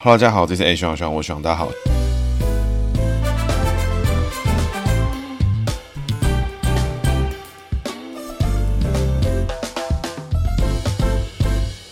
Hello，大家好，这是 A 徐徐，我徐大家好。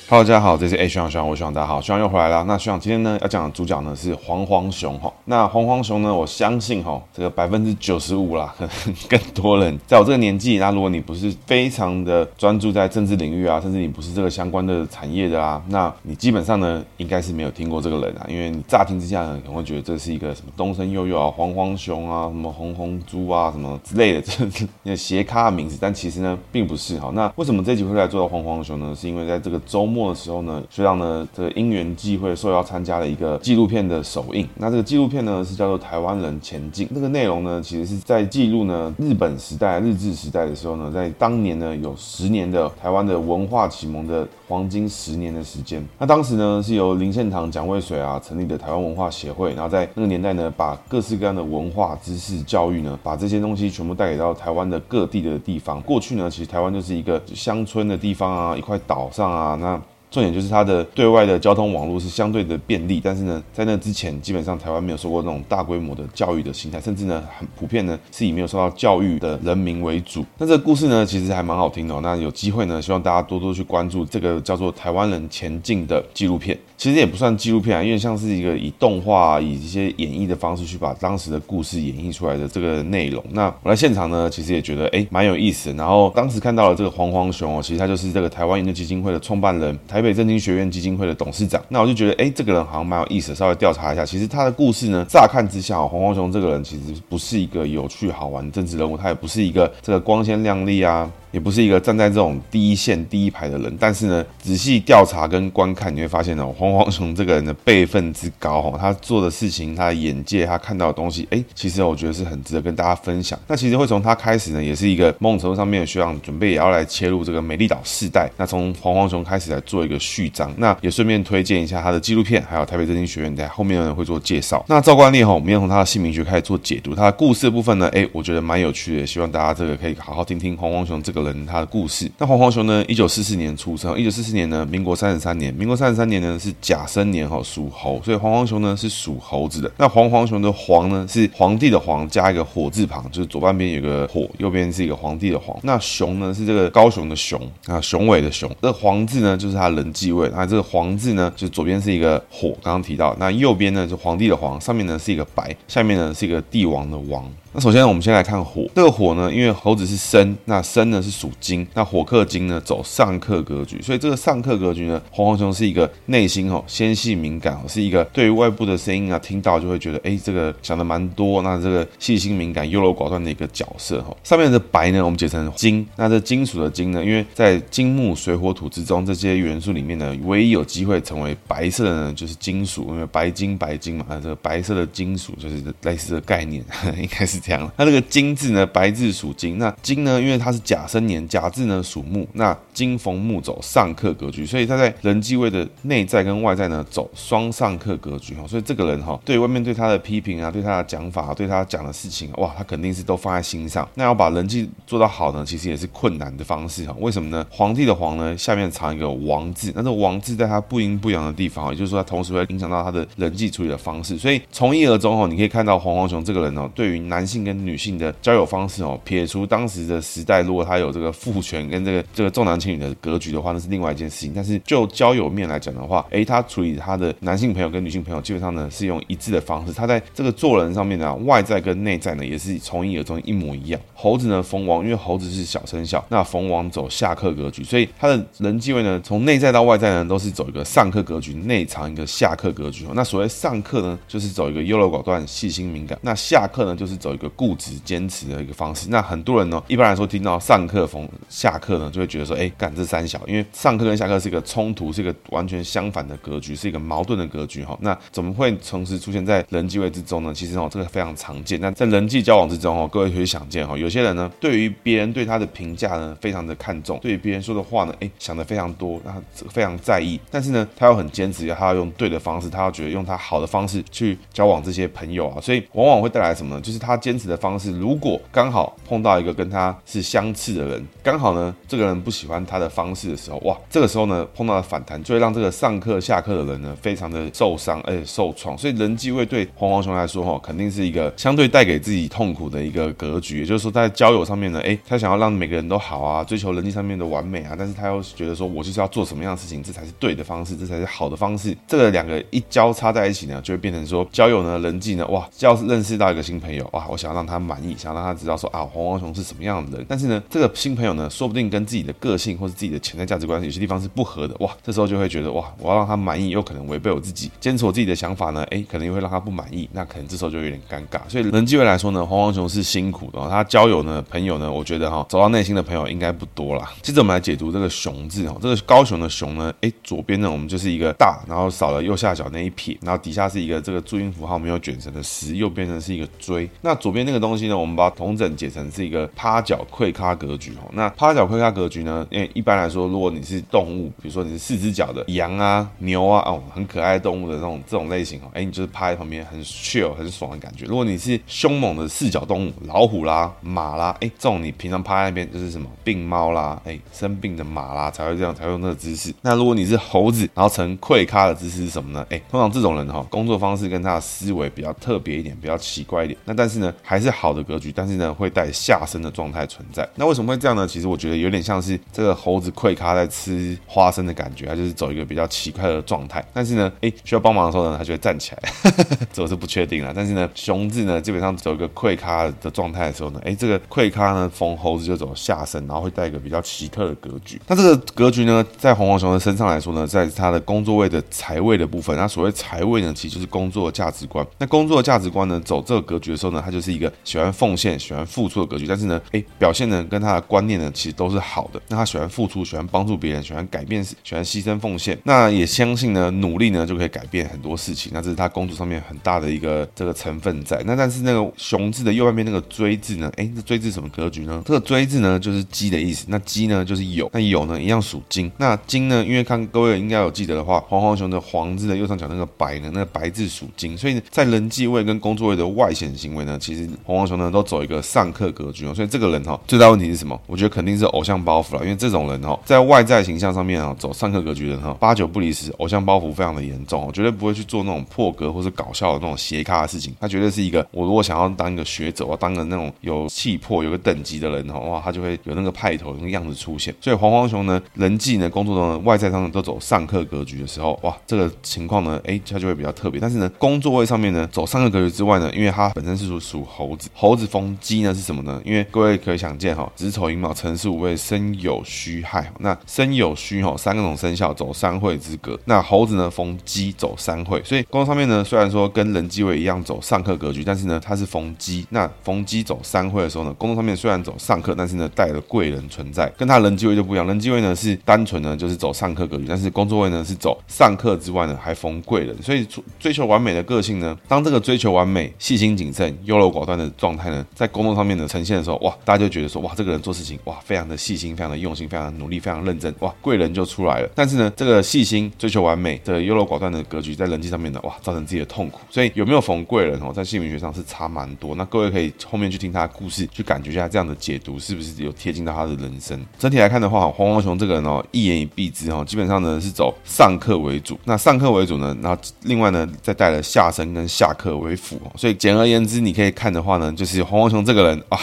Hello，大家好，这是 A 学长学长，我学长大家好，学长又回来了。那学长今天呢要讲的主角呢是黄黄熊哈。那黄黄熊呢，我相信哈，这个百分之九十五啦，可能 更多人在我这个年纪，那如果你不是非常的专注在政治领域啊，甚至你不是这个相关的产业的啊，那你基本上呢应该是没有听过这个人啊，因为你乍听之下呢可能会觉得这是一个什么东升悠悠啊、黄黄熊啊、什么红红猪啊什么之类的，这是 那个斜咖的名字，但其实呢并不是哈。那为什么这集会来做到黄黄熊呢？是因为在这个周末。末的时候呢，学长呢，这个因缘际会受邀参加了一个纪录片的首映。那这个纪录片呢，是叫做《台湾人前进》。那个内容呢，其实是在记录呢日本时代、日治时代的时候呢，在当年呢有十年的台湾的文化启蒙的黄金十年的时间。那当时呢是由林献堂、蒋渭水啊成立的台湾文化协会，然后在那个年代呢，把各式各样的文化知识教育呢，把这些东西全部带给到台湾的各地的地方。过去呢，其实台湾就是一个乡村的地方啊，一块岛上啊，那。重点就是它的对外的交通网络是相对的便利，但是呢，在那之前，基本上台湾没有受过那种大规模的教育的形态，甚至呢，很普遍呢是以没有受到教育的人民为主。那这个故事呢，其实还蛮好听的。那有机会呢，希望大家多多去关注这个叫做《台湾人前进》的纪录片。其实也不算纪录片啊，因为像是一个以动画、以一些演绎的方式去把当时的故事演绎出来的这个内容。那我来现场呢，其实也觉得哎，蛮有意思。然后当时看到了这个黄黄熊哦，其实他就是这个台湾研究基金会的创办人，台北政经学院基金会的董事长，那我就觉得，哎，这个人好像蛮有意思。稍微调查一下，其实他的故事呢，乍看之下，黄黄熊这个人其实不是一个有趣好玩的政治人物，他也不是一个这个光鲜亮丽啊。也不是一个站在这种第一线第一排的人，但是呢，仔细调查跟观看，你会发现呢，黄黄熊这个人的辈分之高哈，他做的事情，他的眼界，他看到的东西，哎，其实我觉得是很值得跟大家分享。那其实会从他开始呢，也是一个某种程度上面的学长准备也要来切入这个美丽岛世代。那从黄黄熊开始来做一个序章，那也顺便推荐一下他的纪录片，还有台北政经学院在后面呢会做介绍。那照惯例哈，我们要从他的姓名学开始做解读，他的故事的部分呢，哎，我觉得蛮有趣的，希望大家这个可以好好听听黄黄熊这个个人他的故事。那黄黄熊呢？一九四四年出生。一九四四年呢，民国三十三年。民国三十三年呢是甲申年哈，属猴。所以黄黄熊呢是属猴子的。那黄黄熊的黄呢是皇帝的黄加一个火字旁，就是左半边有个火，右边是一个皇帝的黄。那熊呢是这个高雄的雄啊，雄伟的雄。这黄字呢就是他人继位。那这个黄字呢，就左边是一个火，刚刚提到。那右边呢就皇帝的皇，上面呢是一个白，下面呢是一个帝王的王。那首先我们先来看火，这个火呢，因为猴子是申，那申呢是属金，那火克金呢走上克格局，所以这个上克格局呢，黄黄熊是一个内心哦纤细敏感哦，是一个对于外部的声音啊听到就会觉得哎这个想的蛮多，那这个细心敏感优柔寡断的一个角色哈。上面的白呢，我们解成金，那这金属的金呢，因为在金木水火土之中这些元素里面呢，唯一有机会成为白色的呢就是金属，因为白金白金嘛，那这个白色的金属就是类似的概念，应该是。这样，那这个金字呢，白字属金，那金呢，因为它是甲申年，甲字呢属木，那金逢木走上克格局，所以他在人际位的内在跟外在呢走双上克格局哈，所以这个人哈，对外面对他的批评啊，对他的讲法，对他讲的事情，哇，他肯定是都放在心上。那要把人际做到好呢，其实也是困难的方式哈。为什么呢？皇帝的皇呢，下面藏一个王字，那这王字在他不阴不阳的地方，也就是说，他同时会影响到他的人际处理的方式。所以从一而终哈，你可以看到黄黄雄这个人哦，对于男性。性跟女性的交友方式哦，撇除当时的时代，如果他有这个父权跟这个这个重男轻女的格局的话，那是另外一件事情。但是就交友面来讲的话，诶，他处理他的男性朋友跟女性朋友，基本上呢是用一致的方式。他在这个做人上面呢，外在跟内在呢也是从一而终，一模一样。猴子呢逢王，因为猴子是小生肖，那逢王走下克格局，所以他的人际位呢，从内在到外在呢都是走一个上克格局，内藏一个下克格局。那所谓上克呢，就是走一个优柔寡断、细心敏感；那下克呢，就是走。一个固执坚持的一个方式。那很多人呢，一般来说听到上课逢下课呢，就会觉得说，哎，干这三小，因为上课跟下课是一个冲突，是一个完全相反的格局，是一个矛盾的格局哈。那怎么会同时出现在人际位之中呢？其实哦，这个非常常见。那在人际交往之中哦，各位可以想见哈，有些人呢，对于别人对他的评价呢，非常的看重，对于别人说的话呢，哎，想的非常多，那非常在意。但是呢，他又很坚持，他要用对的方式，他要觉得用他好的方式去交往这些朋友啊，所以往往会带来什么呢？就是他坚持的方式，如果刚好碰到一个跟他是相似的人，刚好呢，这个人不喜欢他的方式的时候，哇，这个时候呢，碰到了反弹，就会让这个上课下课的人呢，非常的受伤，而且受创。所以人际位对黄黄熊来说，哈，肯定是一个相对带给自己痛苦的一个格局。也就是说，在交友上面呢，哎，他想要让每个人都好啊，追求人际上面的完美啊，但是他又觉得说，我就是要做什么样的事情，这才是对的方式，这才是好的方式。这个两个一交叉在一起呢，就会变成说，交友呢，人际呢，哇，要是认识到一个新朋友，哇，我想要让他满意，想要让他知道说啊，黄黄熊是什么样的人。但是呢，这个新朋友呢，说不定跟自己的个性或是自己的潜在价值观有些地方是不合的，哇，这时候就会觉得哇，我要让他满意，又可能违背我自己，坚持我自己的想法呢，哎，可能又会让他不满意，那可能这时候就有点尴尬。所以人际会来说呢，黄黄熊是辛苦的，他交友呢，朋友呢，我觉得哈，走到内心的朋友应该不多啦。接着我们来解读这个熊字哈，这个高雄的熊呢，哎，左边呢，我们就是一个大，然后少了右下角那一撇，然后底下是一个这个注音符号没有卷成的十，右边呢是一个锥。那左边那个东西呢，我们把它统整解成是一个趴脚溃咖格局哈。那趴脚溃咖格局呢，因为一般来说，如果你是动物，比如说你是四只脚的羊啊、牛啊，哦，很可爱动物的这种这种类型哦，哎，你就是趴在旁边很 chill 很爽的感觉。如果你是凶猛的四脚动物，老虎啦、马啦，哎，这种你平常趴在那边就是什么病猫啦，哎，生病的马啦才会这样才会用那个姿势。那如果你是猴子，然后成溃咖的姿势是什么呢？哎，通常这种人哈，工作方式跟他的思维比较特别一点，比较奇怪一点。那但是呢，还是好的格局，但是呢，会带下身的状态存在。那为什么会这样呢？其实我觉得有点像是这个猴子溃咖在吃花生的感觉，它就是走一个比较奇怪的状态。但是呢，哎，需要帮忙的时候呢，它就会站起来。这我是不确定了。但是呢，熊字呢，基本上走一个溃咖的状态的时候呢，哎，这个溃咖呢，逢猴子就走下身，然后会带一个比较奇特的格局。那这个格局呢，在红黄熊的身上来说呢，在他的工作位的财位的部分，那所谓财位呢，其实就是工作的价值观。那工作的价值观呢，走这个格局的时候呢，它就是是一个喜欢奉献、喜欢付出的格局。但是呢，哎，表现呢，跟他的观念呢，其实都是好的。那他喜欢付出，喜欢帮助别人，喜欢改变，喜欢牺牲奉献。那也相信呢，努力呢就可以改变很多事情。那这是他工作上面很大的一个这个成分在。那但是那个熊字的右半边那个锥字呢，哎，这锥字什么格局呢？这个锥字呢就是鸡的意思。那鸡呢就是酉，那酉呢一样属金。那金呢，因为看各位应该有记得的话，黄黄熊的黄字的右上角那个白呢，那个白字属金。所以在人际位跟工作位的外显行为呢，其实实黄黄熊呢都走一个上课格局哦。所以这个人哈，最大问题是什么？我觉得肯定是偶像包袱了。因为这种人哈，在外在形象上面啊，走上课格局的人哈，八九不离十，偶像包袱非常的严重，绝对不会去做那种破格或是搞笑的那种斜咖的事情。他绝对是一个，我如果想要当一个学者，我当个那种有气魄、有个等级的人哈，哇，他就会有那个派头、那个样子出现。所以黄黄熊呢，人际呢，工作中呢，外在上呢都走上课格局的时候，哇，这个情况呢，哎，他就会比较特别。但是呢，工作位上面呢，走上课格局之外呢，因为他本身是属属猴子，猴子逢鸡呢是什么呢？因为各位可以想见哈，子丑寅卯辰巳午未申酉戌亥，那申酉戌哈三个种生肖走三会之格，那猴子呢逢鸡走三会，所以工作上面呢，虽然说跟人机位一样走上课格局，但是呢，它是逢鸡，那逢鸡走三会的时候呢，工作上面虽然走上课，但是呢，带了贵人存在，跟他人机位就不一样。人机位呢是单纯呢就是走上课格局，但是工作位呢是走上课之外呢还逢贵人，所以追求完美的个性呢，当这个追求完美、细心谨慎、优柔柔寡断的状态呢，在工作上面呢呈现的时候，哇，大家就觉得说，哇，这个人做事情哇，非常的细心，非常的用心，非常的努力，非常认真，哇，贵人就出来了。但是呢，这个细心、追求完美的优柔寡断的格局，在人际上面呢，哇，造成自己的痛苦。所以有没有逢贵人哦，在姓名学上是差蛮多。那各位可以后面去听他的故事，去感觉一下这样的解读是不是有贴近到他的人生。整体来看的话，黄黄熊这个人哦，一言以蔽之哦，基本上呢是走上课为主。那上课为主呢，然后另外呢再带了下身跟下课为辅。所以简而言之，你可以看的话呢，就是黄黄熊这个人啊。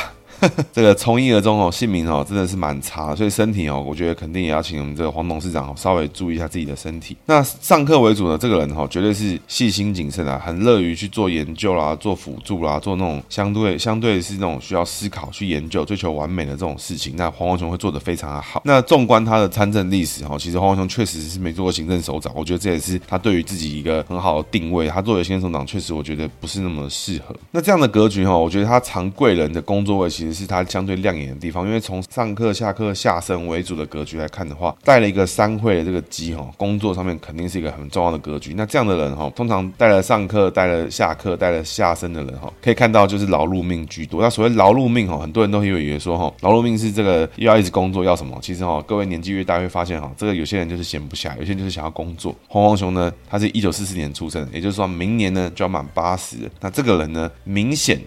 这个从一而终哦，姓名哦真的是蛮差，所以身体哦，我觉得肯定也要请我们这个黄董事长稍微注意一下自己的身体。那上课为主的这个人哈，绝对是细心谨慎啊，很乐于去做研究啦，做辅助啦，做那种相对相对是那种需要思考去研究、追求完美的这种事情。那黄黄雄会做得非常的好。那纵观他的参政历史哈，其实黄黄雄确实是没做过行政首长，我觉得这也是他对于自己一个很好的定位。他作为行政首长，确实我觉得不是那么适合。那这样的格局哈，我觉得他常贵人的工作位其实是他相对亮眼的地方，因为从上课、下课、下生为主的格局来看的话，带了一个三会的这个鸡哈，工作上面肯定是一个很重要的格局。那这样的人哈，通常带了上课、带了下课、带了下生的人哈，可以看到就是劳碌命居多。那所谓劳碌命哈，很多人都以为说哈，劳碌命是这个又要一直工作要什么？其实哈，各位年纪越大会发现哈，这个有些人就是闲不下，有些人就是想要工作。黄黄雄呢，他是一九四四年出生，也就是说明年呢就要满八十。那这个人呢，明显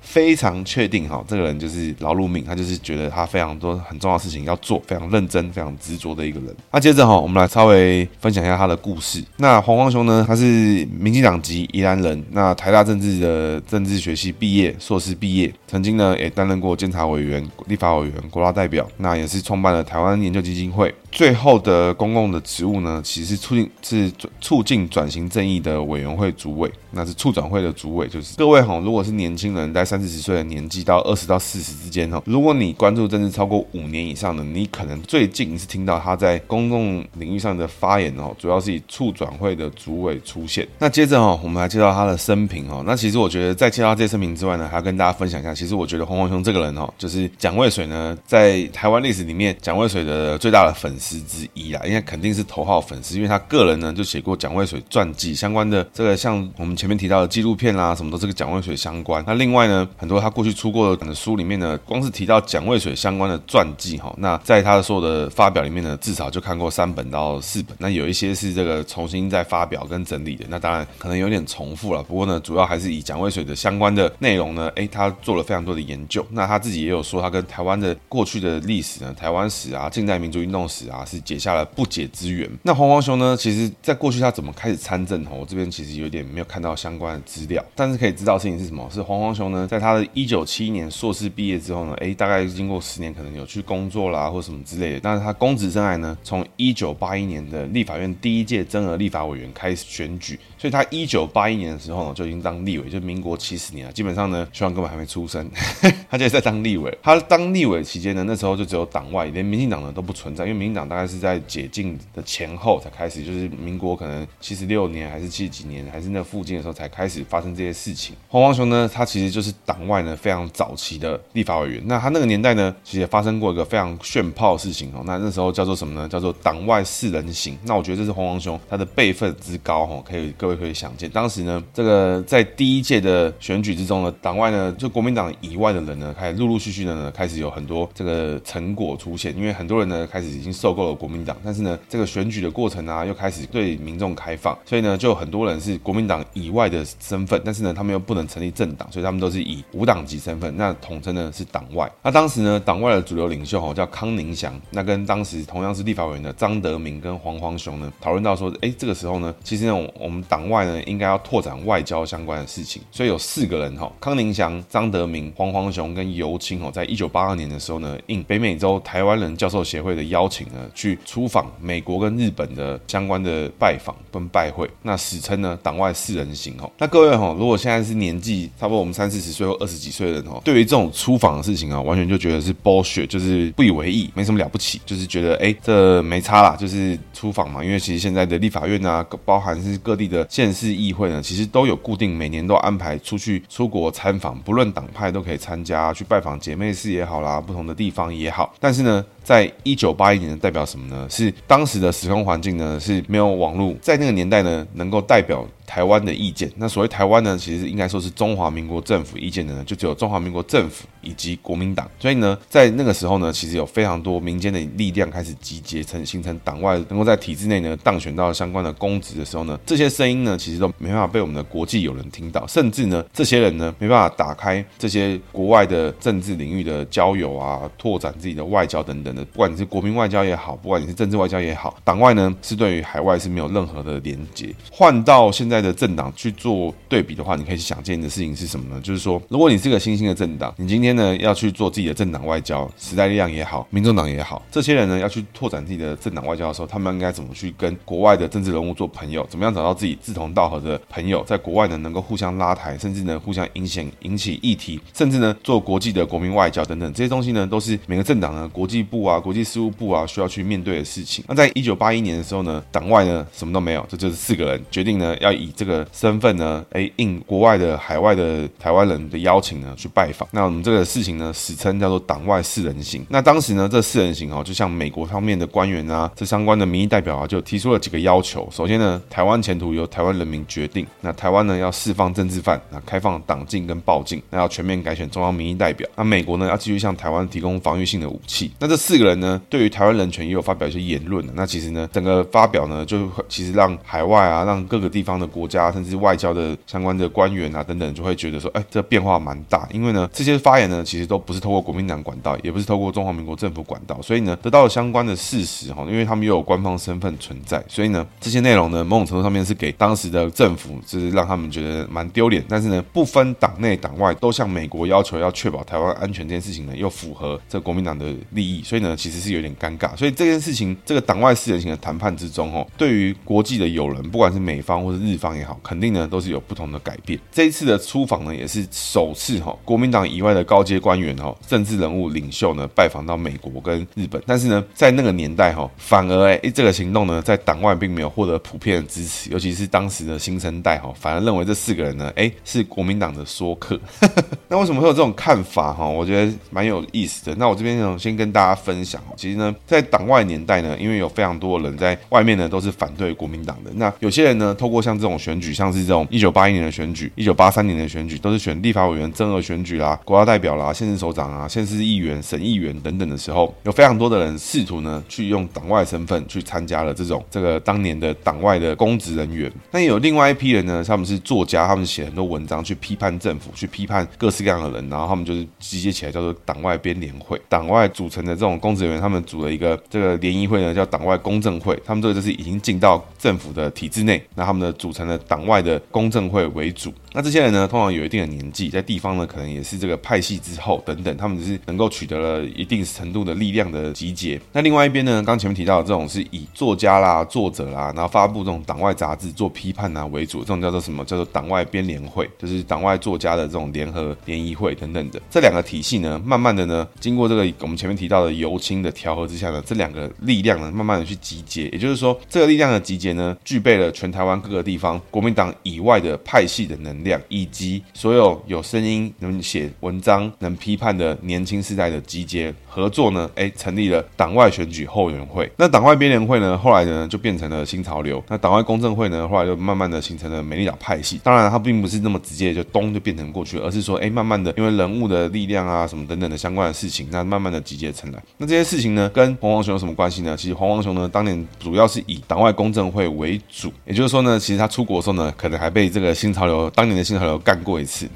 非常确定哈，这个人就是劳碌命，他就是觉得他非常多很重要的事情要做，非常认真、非常执着的一个人。那接着哈，我们来稍微分享一下他的故事。那黄光雄呢，他是民进党籍宜兰人，那台大政治的政治学系毕业，硕士毕业，曾经呢也担任过监察委员、立法委员、国大代表，那也是创办了台湾研究基金会。最后的公共的职务呢，其实是促进是促进转型正义的委员会主委，那是促转会的主委。就是各位哈，如果是年轻人，在三四十岁的年纪到二十到四十之间哈，如果你关注政治超过五年以上的，你可能最近是听到他在公共领域上的发言哦，主要是以促转会的主委出现。那接着哈，我们来介绍他的生平哈。那其实我觉得在介绍这些生平之外呢，还要跟大家分享一下，其实我觉得黄黄雄这个人哈，就是蒋渭水呢，在台湾历史里面，蒋渭水的最大的粉丝。之一啦，应该肯定是头号粉丝，因为他个人呢就写过蒋渭水传记相关的这个，像我们前面提到的纪录片啦，什么都是跟蒋渭水相关。那另外呢，很多他过去出过的书里面呢，光是提到蒋渭水相关的传记哈，那在他的所有的发表里面呢，至少就看过三本到四本。那有一些是这个重新再发表跟整理的，那当然可能有点重复了。不过呢，主要还是以蒋渭水的相关的内容呢，诶，他做了非常多的研究。那他自己也有说，他跟台湾的过去的历史呢，台湾史啊，近代民族运动史啊。啊，是结下了不解之缘。那黄黄雄呢？其实，在过去他怎么开始参政？哦，我这边其实有点没有看到相关的资料。但是可以知道事情是什么？是黄黄雄呢，在他的一九七一年硕士毕业之后呢，诶，大概经过十年，可能有去工作啦，或什么之类的。但是他公职生涯呢，从一九八一年的立法院第一届增额立法委员开始选举，所以他一九八一年的时候呢，就已经当立委，就民国七十年了。基本上呢，希望根本还没出生，他就在当立委。他当立委期间呢，那时候就只有党外，连民进党呢都不存在，因为民进党。大概是在解禁的前后才开始，就是民国可能七十六年还是七几年，还是那附近的时候才开始发生这些事情。黄黄雄呢，他其实就是党外呢非常早期的立法委员。那他那个年代呢，其实也发生过一个非常炫炮的事情哦。那那时候叫做什么呢？叫做党外四人行。那我觉得这是黄黄雄他的辈分之高哈，可以各位可以想见。当时呢，这个在第一届的选举之中呢，党外呢就国民党以外的人呢，开始陆陆续续的呢开始有很多这个成果出现，因为很多人呢开始已经受。够了国民党，但是呢，这个选举的过程啊，又开始对民众开放，所以呢，就很多人是国民党以外的身份，但是呢，他们又不能成立政党，所以他们都是以无党籍身份，那统称呢是党外。那当时呢，党外的主流领袖哈叫康宁祥，那跟当时同样是立法委员的张德明跟黄黄雄呢讨论到说，哎，这个时候呢，其实呢，我们党外呢应该要拓展外交相关的事情，所以有四个人哈，康宁祥、张德明、黄黄雄跟尤清哦，在一九八二年的时候呢，应北美洲台湾人教授协会的邀请呢。去出访美国跟日本的相关的拜访跟拜会，那史称呢党外四人行哦。那各位哈，如果现在是年纪差不多我们三四十岁或二十几岁的人哦，对于这种出访的事情啊，完全就觉得是 bullshit，就是不以为意，没什么了不起，就是觉得哎这没差啦，就是出访嘛。因为其实现在的立法院啊，包含是各地的县市议会呢，其实都有固定每年都安排出去出国参访，不论党派都可以参加去拜访姐妹市也好啦，不同的地方也好。但是呢，在一九八一年代表什么呢？是当时的时空环境呢，是没有网络，在那个年代呢，能够代表。台湾的意见，那所谓台湾呢，其实应该说是中华民国政府意见的呢，就只有中华民国政府以及国民党。所以呢，在那个时候呢，其实有非常多民间的力量开始集结成，形成党外能够在体制内呢当选到相关的公职的时候呢，这些声音呢，其实都没办法被我们的国际友人听到，甚至呢，这些人呢，没办法打开这些国外的政治领域的交友啊，拓展自己的外交等等的。不管你是国民外交也好，不管你是政治外交也好，党外呢是对于海外是没有任何的连接。换到现在。在的政党去做对比的话，你可以想见的事情是什么呢？就是说，如果你是个新兴的政党，你今天呢要去做自己的政党外交，时代力量也好，民众党也好，这些人呢要去拓展自己的政党外交的时候，他们应该怎么去跟国外的政治人物做朋友？怎么样找到自己志同道合的朋友，在国外呢能够互相拉抬，甚至呢互相影响引起议题，甚至呢做国际的国民外交等等这些东西呢，都是每个政党呢国际部啊、国际事务部啊需要去面对的事情。那在一九八一年的时候呢，党外呢什么都没有，这就是四个人决定呢要以这个身份呢，哎应国外的海外的台湾人的邀请呢去拜访。那我们这个事情呢，史称叫做党外四人行。那当时呢，这四人行哦，就像美国方面的官员啊，这相关的民意代表啊，就提出了几个要求。首先呢，台湾前途由台湾人民决定。那台湾呢要释放政治犯，那开放党禁跟报禁，那要全面改选中央民意代表。那美国呢要继续向台湾提供防御性的武器。那这四个人呢，对于台湾人权也有发表一些言论。那其实呢，整个发表呢，就其实让海外啊，让各个地方的国家，甚至外交的相关的官员啊等等，就会觉得说，哎，这变化蛮大。因为呢，这些发言呢，其实都不是透过国民党管道，也不是透过中华民国政府管道，所以呢，得到了相关的事实哈，因为他们又有官方身份存在，所以呢，这些内容呢，某种程度上面是给当时的政府，就是让他们觉得蛮丢脸。但是呢，不分党内党外，都向美国要求要确保台湾安全这件事情呢，又符合这国民党的利益，所以呢，其实是有点尴尬。所以这件事情，这个党外四人行的谈判之中，哦，对于国际的友人，不管是美方或是日方方也好，肯定呢都是有不同的改变。这一次的出访呢，也是首次哈，国民党以外的高阶官员哈，政治人物领袖呢，拜访到美国跟日本。但是呢，在那个年代哈，反而哎，这个行动呢，在党外并没有获得普遍的支持，尤其是当时的新生代哈，反而认为这四个人呢，哎，是国民党的说客。那为什么会有这种看法哈？我觉得蛮有意思的。那我这边呢，先跟大家分享，其实呢，在党外年代呢，因为有非常多的人在外面呢，都是反对国民党的。那有些人呢，透过像这种选举，像是这种一九八一年的选举、一九八三年的选举，都是选立法委员、增额选举啦、国家代表啦、县市首长啊、县市议员、省议员等等的时候，有非常多的人试图呢，去用党外身份去参加了这种这个当年的党外的公职人员。那有另外一批人呢，他们是作家，他们写很多文章去批判政府，去批判各式各样的人，然后他们就是集结起来叫做党外编联会。党外组成的这种公职人员，他们组了一个这个联谊会呢，叫党外公正会。他们这个就是已经进到政府的体制内，那他们的组成的党外的公正会为主。那这些人呢，通常有一定的年纪，在地方呢，可能也是这个派系之后等等，他们只是能够取得了一定程度的力量的集结。那另外一边呢，刚前面提到的这种是以作家啦、作者啦，然后发布这种党外杂志做批判啊为主，这种叫做什么？叫做党外编联会，就是党外作家的这种联合联谊会等等的。这两个体系呢，慢慢的呢，经过这个我们前面提到的游青的调和之下呢，这两个力量呢，慢慢的去集结。也就是说，这个力量的集结呢，具备了全台湾各个地方国民党以外的派系的能量，以及所有有声音能写文章、能批判的年轻世代的集结合作呢，哎，成立了党外选举后援会。那党外编联会呢，后来呢就变成了新潮流。那党外公正会呢，后来就慢慢的形成了美丽岛派系。当然，它并不是那么直接就咚就变成过去，而是说，哎，慢慢的因为人物的力量啊，什么等等的相关的事情，那慢慢的集结成来。那这些事情呢，跟黄黄雄有什么关系呢？其实黄黄雄呢，当年主要是以党外公正会为主，也就是说呢，其实他出国的时候呢，可能还被这个新潮流当年的新潮流。干过一次，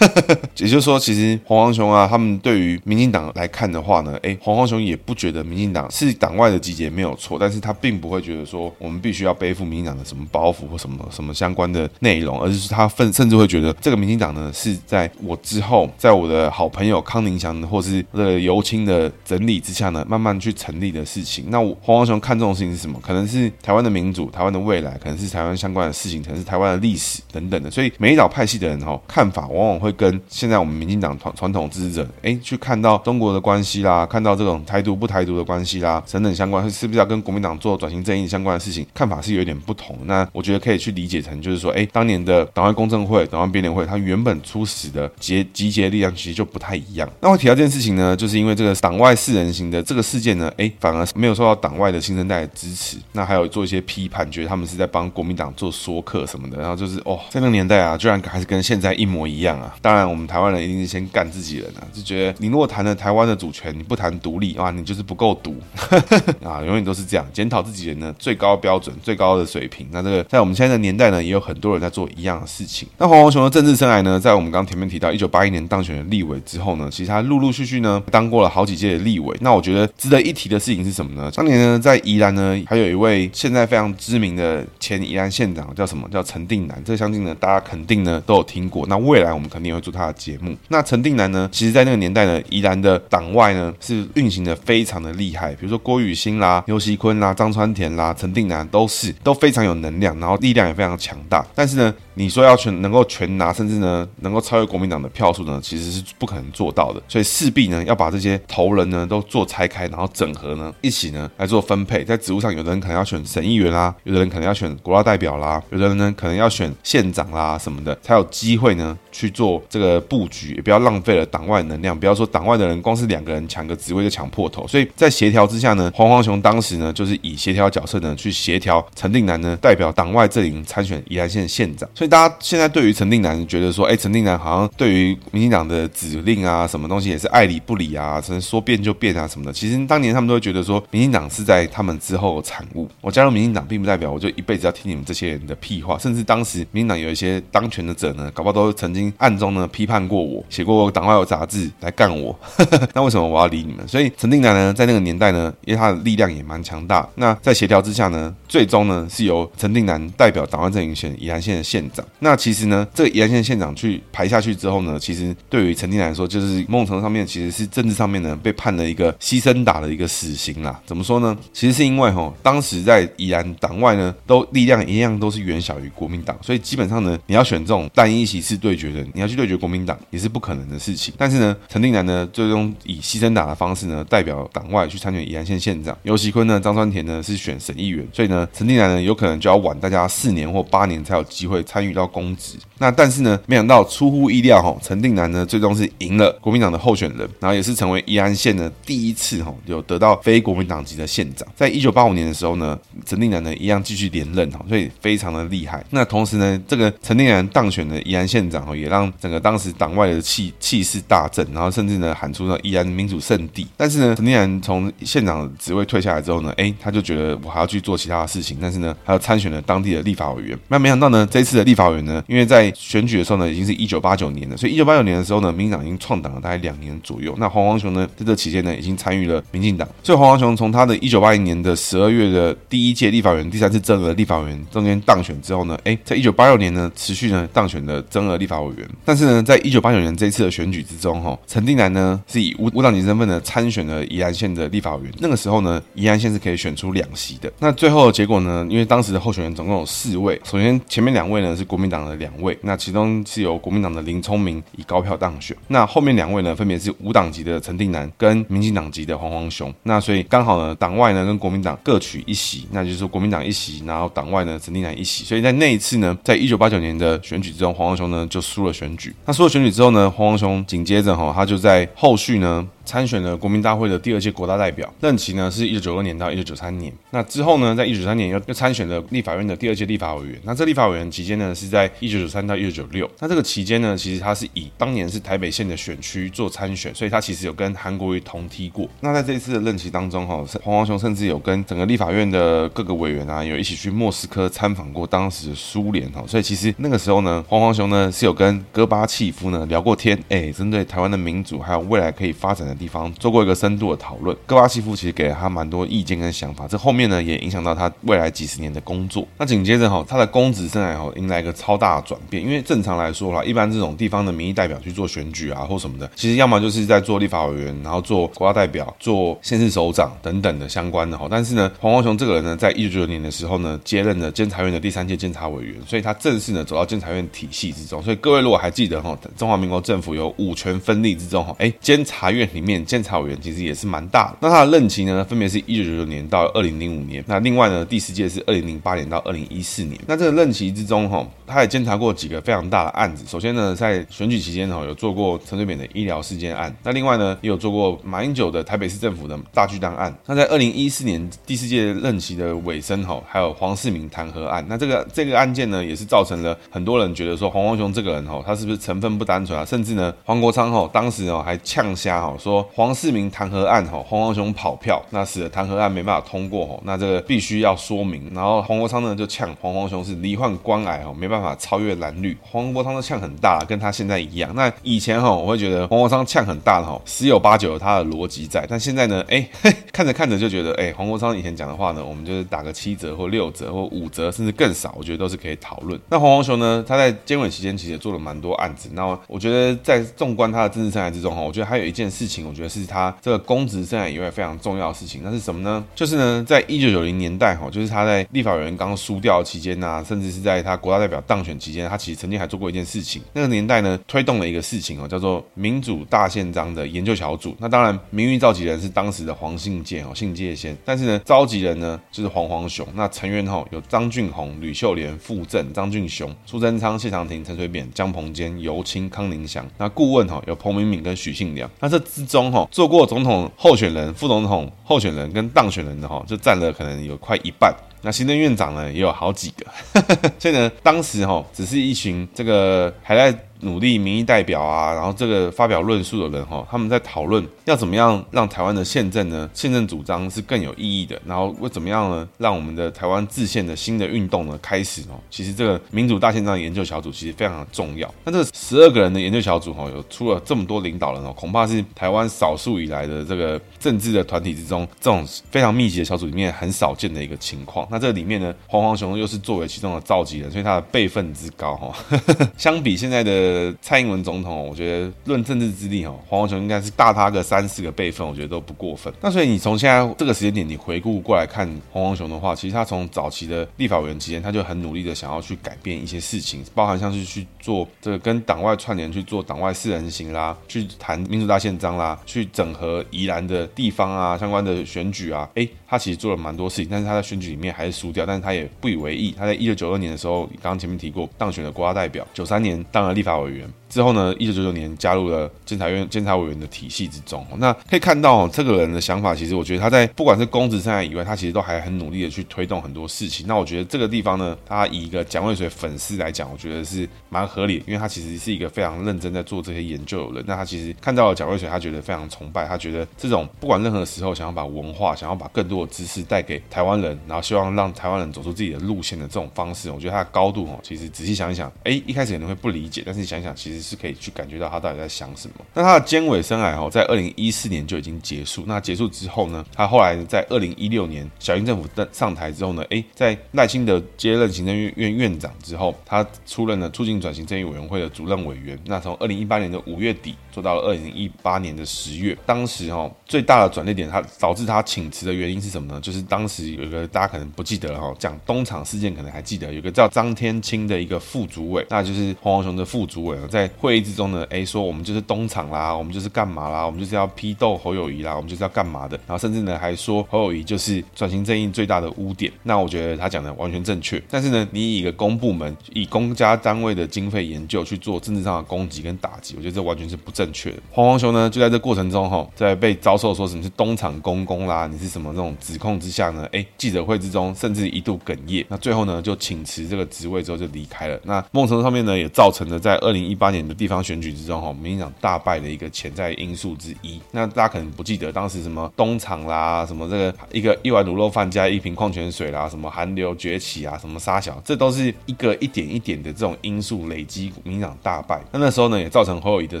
也就是说，其实黄黄雄啊，他们对于民进党来看的话呢，哎，黄黄雄也不觉得民进党是党外的集结没有错，但是他并不会觉得说我们必须要背负民进党的什么包袱或什么什么相关的内容，而是他甚甚至会觉得这个民进党呢是在我之后，在我的好朋友康宁祥或是这个游青的整理之下呢，慢慢去成立的事情。那我黄黄雄看这种事情是什么？可能是台湾的民主、台湾的未来，可能是台湾相关的事情，可能是台湾的历史等等的。所以美丽岛派系的。人哈看法往往会跟现在我们民进党传传统支持者哎去看到中国的关系啦，看到这种台独不台独的关系啦等等相关，是不是要跟国民党做转型正义相关的事情？看法是有一点不同。那我觉得可以去理解成就是说，哎，当年的党外公正会、党外编联会，它原本初始的结集结力量其实就不太一样。那我提到这件事情呢，就是因为这个党外四人行的这个事件呢，哎，反而没有受到党外的新生代的支持。那还有做一些批判，觉得他们是在帮国民党做说博客什么的。然后就是哦，在那个年代啊，居然还是跟现在一模一样啊！当然，我们台湾人一定是先干自己人啊，就觉得你如果谈了台湾的主权，你不谈独立啊，你就是不够独 啊，永远都是这样。检讨自己人呢，最高标准、最高的水平。那这个在我们现在的年代呢，也有很多人在做一样的事情。那黄黄雄的政治生涯呢，在我们刚前面提到一九八一年当选的立委之后呢，其实他陆陆续续呢当过了好几届的立委。那我觉得值得一提的事情是什么呢？当年呢，在宜兰呢，还有一位现在非常知名的前宜兰县长，叫叫什么？叫陈定南。这个相信呢，大家肯定呢都有听过。那未来我们肯定也会做他的节目。那陈定南呢，其实在那个年代呢，宜兰的党外呢是运行的非常的厉害。比如说郭雨欣啦、刘锡坤啦、张川田啦、陈定南都是都非常有能量，然后力量也非常强大。但是呢，你说要全能够全拿，甚至呢能够超越国民党的票数呢，其实是不可能做到的。所以势必呢要把这些头人呢都做拆开，然后整合呢一起呢来做分配。在职务上，有的人可能要选省议员啦，有的人可能要选国大代表啦，有的人呢可能要选县长啦什么的，才有机会呢去做这个布局，也不要浪费了党外能量。不要说党外的人光是两个人抢个职位就抢破头。所以在协调之下呢，黄黄雄当时呢就是以协调角色呢去协调陈定南呢代表党外阵营参选宜兰县县长。大家现在对于陈定南觉得说，哎，陈定南好像对于民进党的指令啊，什么东西也是爱理不理啊，只能说变就变啊什么的。其实当年他们都会觉得说，民进党是在他们之后的产物。我加入民进党，并不代表我就一辈子要听你们这些人的屁话。甚至当时民进党有一些当权的者呢，搞不好都曾经暗中呢批判过我，写过党外有杂志来干我。那为什么我要理你们？所以陈定南呢，在那个年代呢，因为他的力量也蛮强大。那在协调之下呢，最终呢是由陈定南代表党外阵营选宜兰县的县长。那其实呢，这个宜兰县县长去排下去之后呢，其实对于陈定南来说，就是某种程度上面其实是政治上面呢被判了一个牺牲打的一个死刑啦。怎么说呢？其实是因为哈，当时在宜兰党外呢，都力量一样都是远小于国民党，所以基本上呢，你要选这种单一席次对决的，你要去对决国民党也是不可能的事情。但是呢，陈定南呢，最终以牺牲打的方式呢，代表党外去参选宜兰县县长。尤其坤呢，张川田呢是选省议员，所以呢，陈定南呢有可能就要晚大家四年或八年才有机会参与到公职。那但是呢，没想到出乎意料哈，陈定南呢最终是赢了国民党的候选人，然后也是成为宜安县的第一次哈有得到非国民党籍的县长。在一九八五年的时候呢，陈定南呢一样继续连任哈，所以非常的厉害。那同时呢，这个陈定南当选的宜安县长哦，也让整个当时党外的气气势大振，然后甚至呢喊出了宜安民主圣地。但是呢，陈定南从县长职位退下来之后呢，哎，他就觉得我还要去做其他的事情，但是呢，还要参选了当地的立法委员。那没想到呢，这次的立法委员呢，因为在选举的时候呢，已经是一九八九年了，所以一九八九年的时候呢，民进党已经创党了大概两年左右。那黄黄雄呢，在这期间呢，已经参与了民进党。所以黄黄雄从他的一九八零年的十二月的第一届立法委员、第三次增额立法委员中间当选之后呢，哎，在一九八六年呢，持续呢当选了增额立法委员。但是呢，在一九八九年这一次的选举之中，哈，陈定南呢是以无无党籍身份呢参选了宜兰县的立法委员。那个时候呢，宜兰县是可以选出两席的。那最后的结果呢，因为当时的候选人总共有四位，首先前面两位呢是国民党的两位，那其中是由国民党的林聪明以高票当选。那后面两位呢，分别是无党籍的陈定南跟民进党籍的黄黄雄。那所以刚好呢，党外呢跟国民党各取一席，那就是国民党一席，然后党外呢陈定南一席。所以在那一次呢，在一九八九年的选举之中，黄黄雄呢就输了选举。那输了选举之后呢，黄黄雄紧接着哈，他就在后续呢。参选了国民大会的第二届国大代表，任期呢是一九九二年到一九九三年。那之后呢，在一九九三年又又参选了立法院的第二届立法委员。那这立法委员期间呢是在一九九三到一九九六。那这个期间呢，其实他是以当年是台北县的选区做参选，所以他其实有跟韩国瑜同梯过。那在这一次的任期当中，哈，黄黄雄甚至有跟整个立法院的各个委员啊，有一起去莫斯科参访过当时的苏联，哈。所以其实那个时候呢，黄黄雄呢是有跟戈巴契夫呢聊过天，哎，针对台湾的民主还有未来可以发展的。地方做过一个深度的讨论，戈巴契夫其实给了他蛮多意见跟想法，这后面呢也影响到他未来几十年的工作。那紧接着哈，他的公职生涯哈迎来来一个超大的转变，因为正常来说啦，一般这种地方的民意代表去做选举啊或什么的，其实要么就是在做立法委员，然后做国家代表、做县市首长等等的相关的哈。但是呢，黄黄雄这个人呢，在一九九九年的时候呢，接任了监察院的第三届监察委员，所以他正式呢走到监察院体系之中。所以各位如果还记得哈，中华民国政府有五权分立之中哈，哎，监察院里面监察委员其实也是蛮大的。那他的任期呢，分别是一九九九年到二零零五年。那另外呢，第四届是二零零八年到二零一四年。那这个任期之中，哈，他也监察过几个非常大的案子。首先呢，在选举期间，哈，有做过陈水扁的医疗事件案。那另外呢，也有做过马英九的台北市政府的大巨蛋案。那在二零一四年第四届任期的尾声，哈，还有黄世明弹劾案。那这个这个案件呢，也是造成了很多人觉得说黄光雄这个人，哈，他是不是成分不单纯啊？甚至呢，黄国昌，哈，当时哦还呛瞎，哈，说黄世明。弹劾案哈，黄黄雄跑票，那使得弹劾案没办法通过哈，那这个必须要说明。然后黄国昌呢就呛黄黄雄是罹患关癌哈，没办法超越蓝绿。黄国昌的呛很大，跟他现在一样。那以前哈，我会觉得黄国昌呛很大的哈，十有八九有他的逻辑在。但现在呢，哎，看着看着就觉得，哎，黄国昌以前讲的话呢，我们就是打个七折或六折或五折，甚至更少，我觉得都是可以讨论。那黄黄雄呢，他在监委期间其实也做了蛮多案子。那我觉得在纵观他的政治生涯之中哈，我觉得还有一件事情，我觉得是他这个公职生涯以外非常重要的事情。那是什么呢？就是呢，在一九九零年代哈，就是他在立法委员刚输掉期间呐，甚至是在他国大代表当选期间，他其实曾经还做过一件事情。那个年代呢，推动了一个事情哦，叫做民主大宪章的研究小组。那当然，名誉召集人是当时的黄信介哦，信介先。但是呢，召集人呢就是黄黄雄。那成员哈有张俊宏、吕秀莲、傅政、张俊雄、苏贞昌、谢长廷、陈水扁、江鹏坚、游青、康宁祥。那顾问哈有彭明敏跟许信良。那这之中哈做过总统候选人、副总统候选人跟当选人的哈，就占了可能有快一半。那行政院长呢也有好几个，所以呢，当时哈只是一群这个还在。努力民意代表啊，然后这个发表论述的人哈，他们在讨论要怎么样让台湾的宪政呢，宪政主张是更有意义的，然后会怎么样呢，让我们的台湾自宪的新的运动呢开始哦。其实这个民主大宪章研究小组其实非常的重要。那这十二个人的研究小组哈，有出了这么多领导人哦，恐怕是台湾少数以来的这个政治的团体之中，这种非常密集的小组里面很少见的一个情况。那这里面呢，黄黄雄又是作为其中的召集人，所以他的辈分之高哈，相比现在的。蔡英文总统，我觉得论政治资历，哈，黄黄雄应该是大他个三四个辈分，我觉得都不过分。那所以你从现在这个时间点，你回顾过来看黄黄雄的话，其实他从早期的立法委员期间，他就很努力的想要去改变一些事情，包含像是去做这个跟党外串联，去做党外四人行啦，去谈民主大宪章啦，去整合宜兰的地方啊相关的选举啊，诶，他其实做了蛮多事情，但是他在选举里面还是输掉，但是他也不以为意。他在一九九二年的时候，刚刚前面提过，当选了国家代表，九三年当了立法委员。之后呢，一九九九年加入了监察院监察委员的体系之中。那可以看到，这个人的想法，其实我觉得他在不管是公职生涯以外，他其实都还很努力的去推动很多事情。那我觉得这个地方呢，他以一个蒋渭水粉丝来讲，我觉得是蛮合理的，因为他其实是一个非常认真在做这些研究的人。那他其实看到了蒋渭水，他觉得非常崇拜，他觉得这种不管任何时候想要把文化、想要把更多的知识带给台湾人，然后希望让台湾人走出自己的路线的这种方式，我觉得他的高度哦，其实仔细想一想，哎，一开始可能会不理解，但是想想其实是可以去感觉到。他到底在想什么？那他的监委生涯哦，在二零一四年就已经结束。那结束之后呢，他后来在二零一六年小英政府上台之后呢，诶，在赖清德接任行政院院长之后，他出任了促进转型正义委员会的主任委员。那从二零一八年的五月底做到了二零一八年的十月。当时哦，最大的转捩点，他导致他请辞的原因是什么呢？就是当时有一个大家可能不记得了哈，讲东厂事件可能还记得，有个叫张天青的一个副主委，那就是黄黄雄的副主委，在会议之中呢。哎，说我们就是东厂啦，我们就是干嘛啦，我们就是要批斗侯友谊啦，我们就是要干嘛的，然后甚至呢还说侯友谊就是转型正义最大的污点。那我觉得他讲的完全正确。但是呢，你以一个公部门以公家单位的经费研究去做政治上的攻击跟打击，我觉得这完全是不正确的。黄黄雄呢就在这过程中哈，在被遭受说什么是东厂公公啦，你是什么这种指控之下呢？哎，记者会之中甚至一度哽咽。那最后呢就请辞这个职位之后就离开了。那某种程度上面呢也造成了在二零一八年的地方选举之中哈，民进党大败的一个潜在因素之一。那大家可能不记得当时什么东厂啦，什么这个一个一碗卤肉饭加一瓶矿泉水啦，什么韩流崛起啊，什么沙小，这都是一个一点一点的这种因素累积，民进党大败。那那时候呢，也造成侯友宜的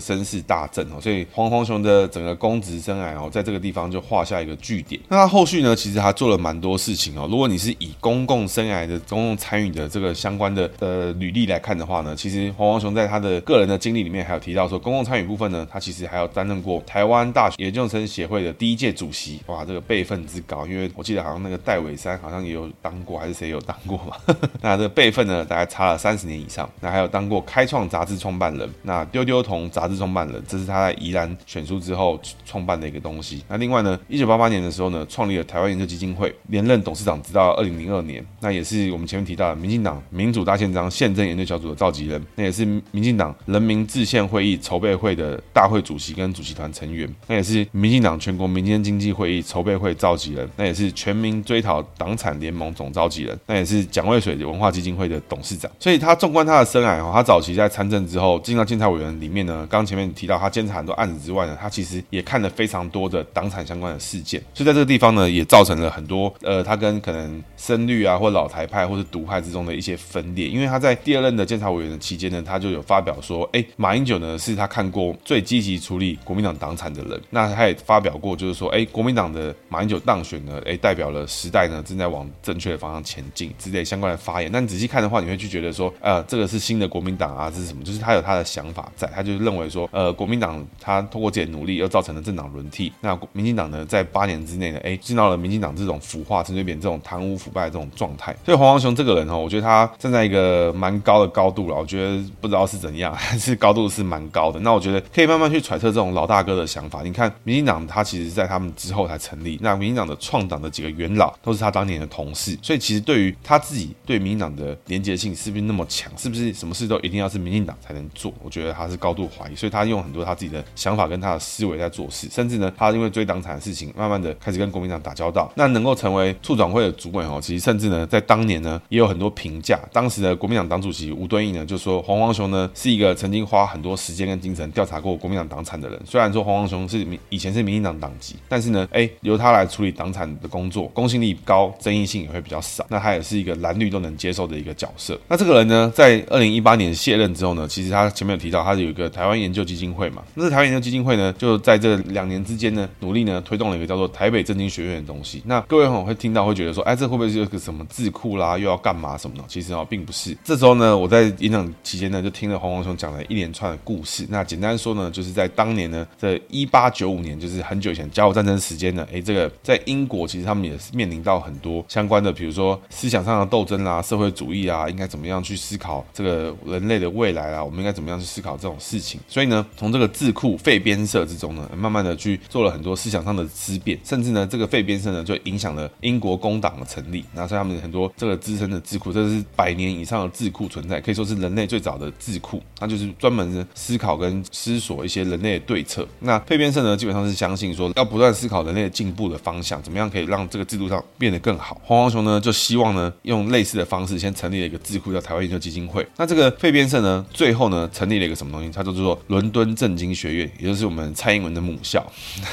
声势大振哦，所以黄黄雄的整个公职生涯哦，在这个地方就画下一个句点。那他后续呢，其实他做了蛮多事情哦。如果你是以公共生涯的公共参与的这个相关的呃履历来看的话呢，其实黄黄雄在他的个人的经历里面还有提到说。公共参与部分呢，他其实还有担任过台湾大学研究生协会的第一届主席，哇，这个辈分之高，因为我记得好像那个戴伟山好像也有当过，还是谁有当过嘛？那这个辈分呢，大概差了三十年以上。那还有当过开创杂志创办人，那丢丢童杂志创办人，这是他在宜兰选书之后创办的一个东西。那另外呢，一九八八年的时候呢，创立了台湾研究基金会，连任董事长直到二零零二年。那也是我们前面提到的民进党民主大宪章宪政研究小组的召集人，那也是民进党人民制宪会议筹备会的大会主席跟主席团成员，那也是民进党全国民间经济会议筹备会召集人，那也是全民追讨党产联盟总召集人，那也是蒋渭水文化基金会的董事长。所以他纵观他的生涯哈，他早期在参政之后进到监察委员里面呢，刚前面提到他监察很多案子之外呢，他其实也看了非常多的党产相关的事件，所以在这个地方呢，也造成了很多呃，他跟可能深绿啊或老台派或是独派之中的一些分裂，因为他在第二任的监察委员的期间呢，他就有发表说，哎，马英九呢是他看过最积极处理国民党党产的人，那他也发表过就是说，哎，国民党的马英九当选呢，哎，代表了时代呢正在往正确的方向前进之类相关的发言。但你仔细看的话，你会去觉得说，呃，这个是新的国民党啊，是什么？就是他有他的想法在，他就认为说，呃，国民党他通过自己的努力，又造成了政党轮替。那民进党呢，在八年之内呢，哎，进到了民进党这种腐化、陈水扁这种贪污腐败的这种状态。所以黄黄雄这个人哈，我觉得他站在一个蛮高的高度了。我觉得不知道是怎样，还是高度是蛮高的。那我觉得可以慢慢去揣测这种老大哥的想法。你看，民进党他其实在他们之后才成立。那民进党的创党的几个元老都是他当年的同事，所以其实对于他自己对民进党的连结性是不是那么强？是不是什么事都一定要是民进党才能做？我觉得他是高度怀疑。所以他用很多他自己的想法跟他的思维在做事，甚至呢，他因为追党产的事情，慢慢的开始跟国民党打交道。那能够成为促转会的主管哦，其实甚至呢，在当年呢，也有很多评价。当时的国民党党主席吴敦义呢，就说黄黄雄呢是一个曾经花很多时间跟精神调查过国民党党产的人。虽然说黄黄雄是民以前是民进党党籍，但是呢，哎，由他来处理党产的工作，公信力高，争议性也会比较少。那他也是一个蓝绿都能接受的一个角色。那这个人呢，在二零一八年卸任之后呢，其实他前面有提到，他有一个台湾研究基金会嘛。那台湾研究基金会呢，就在这两年之间呢，努力呢推动了一个叫做台北政经学院的东西。那各位朋友会听到会觉得说，哎，这会不会是一个什么智库啦，又要干嘛什么的？其实哦，并不是。这时候呢，我在演讲期间呢，就听了黄黄雄讲了一连串的故事。那简单说呢，就是在当年呢，在一八九五年，就是很久以前，甲午战争时间呢，哎，这个在英国其实他们也是面临到很多相关的，比如说思想上的斗争啦、社会主义啊，应该怎么样去思考这个人类的未来啊，我们应该怎么样去思考这种事情。所以呢，从这个智库废编社之中呢，慢慢的去做了很多思想上的思辨，甚至呢，这个废编社呢，就影响了英国工党的成立。那所以他们很多这个资深的智库，这是百年以上的智库存在，可以说是人类最早的智库。那就是专门思考跟思索一些人类的对策。那费边社呢，基本上是相信说要不断思考人类的进步的方向，怎么样可以让这个制度上变得更好。黄黄雄呢，就希望呢，用类似的方式先成立了一个智库，叫台湾研究基金会。那这个费边社呢，最后呢，成立了一个什么东西？它叫做伦敦政经学院，也就是我们蔡英文的母校。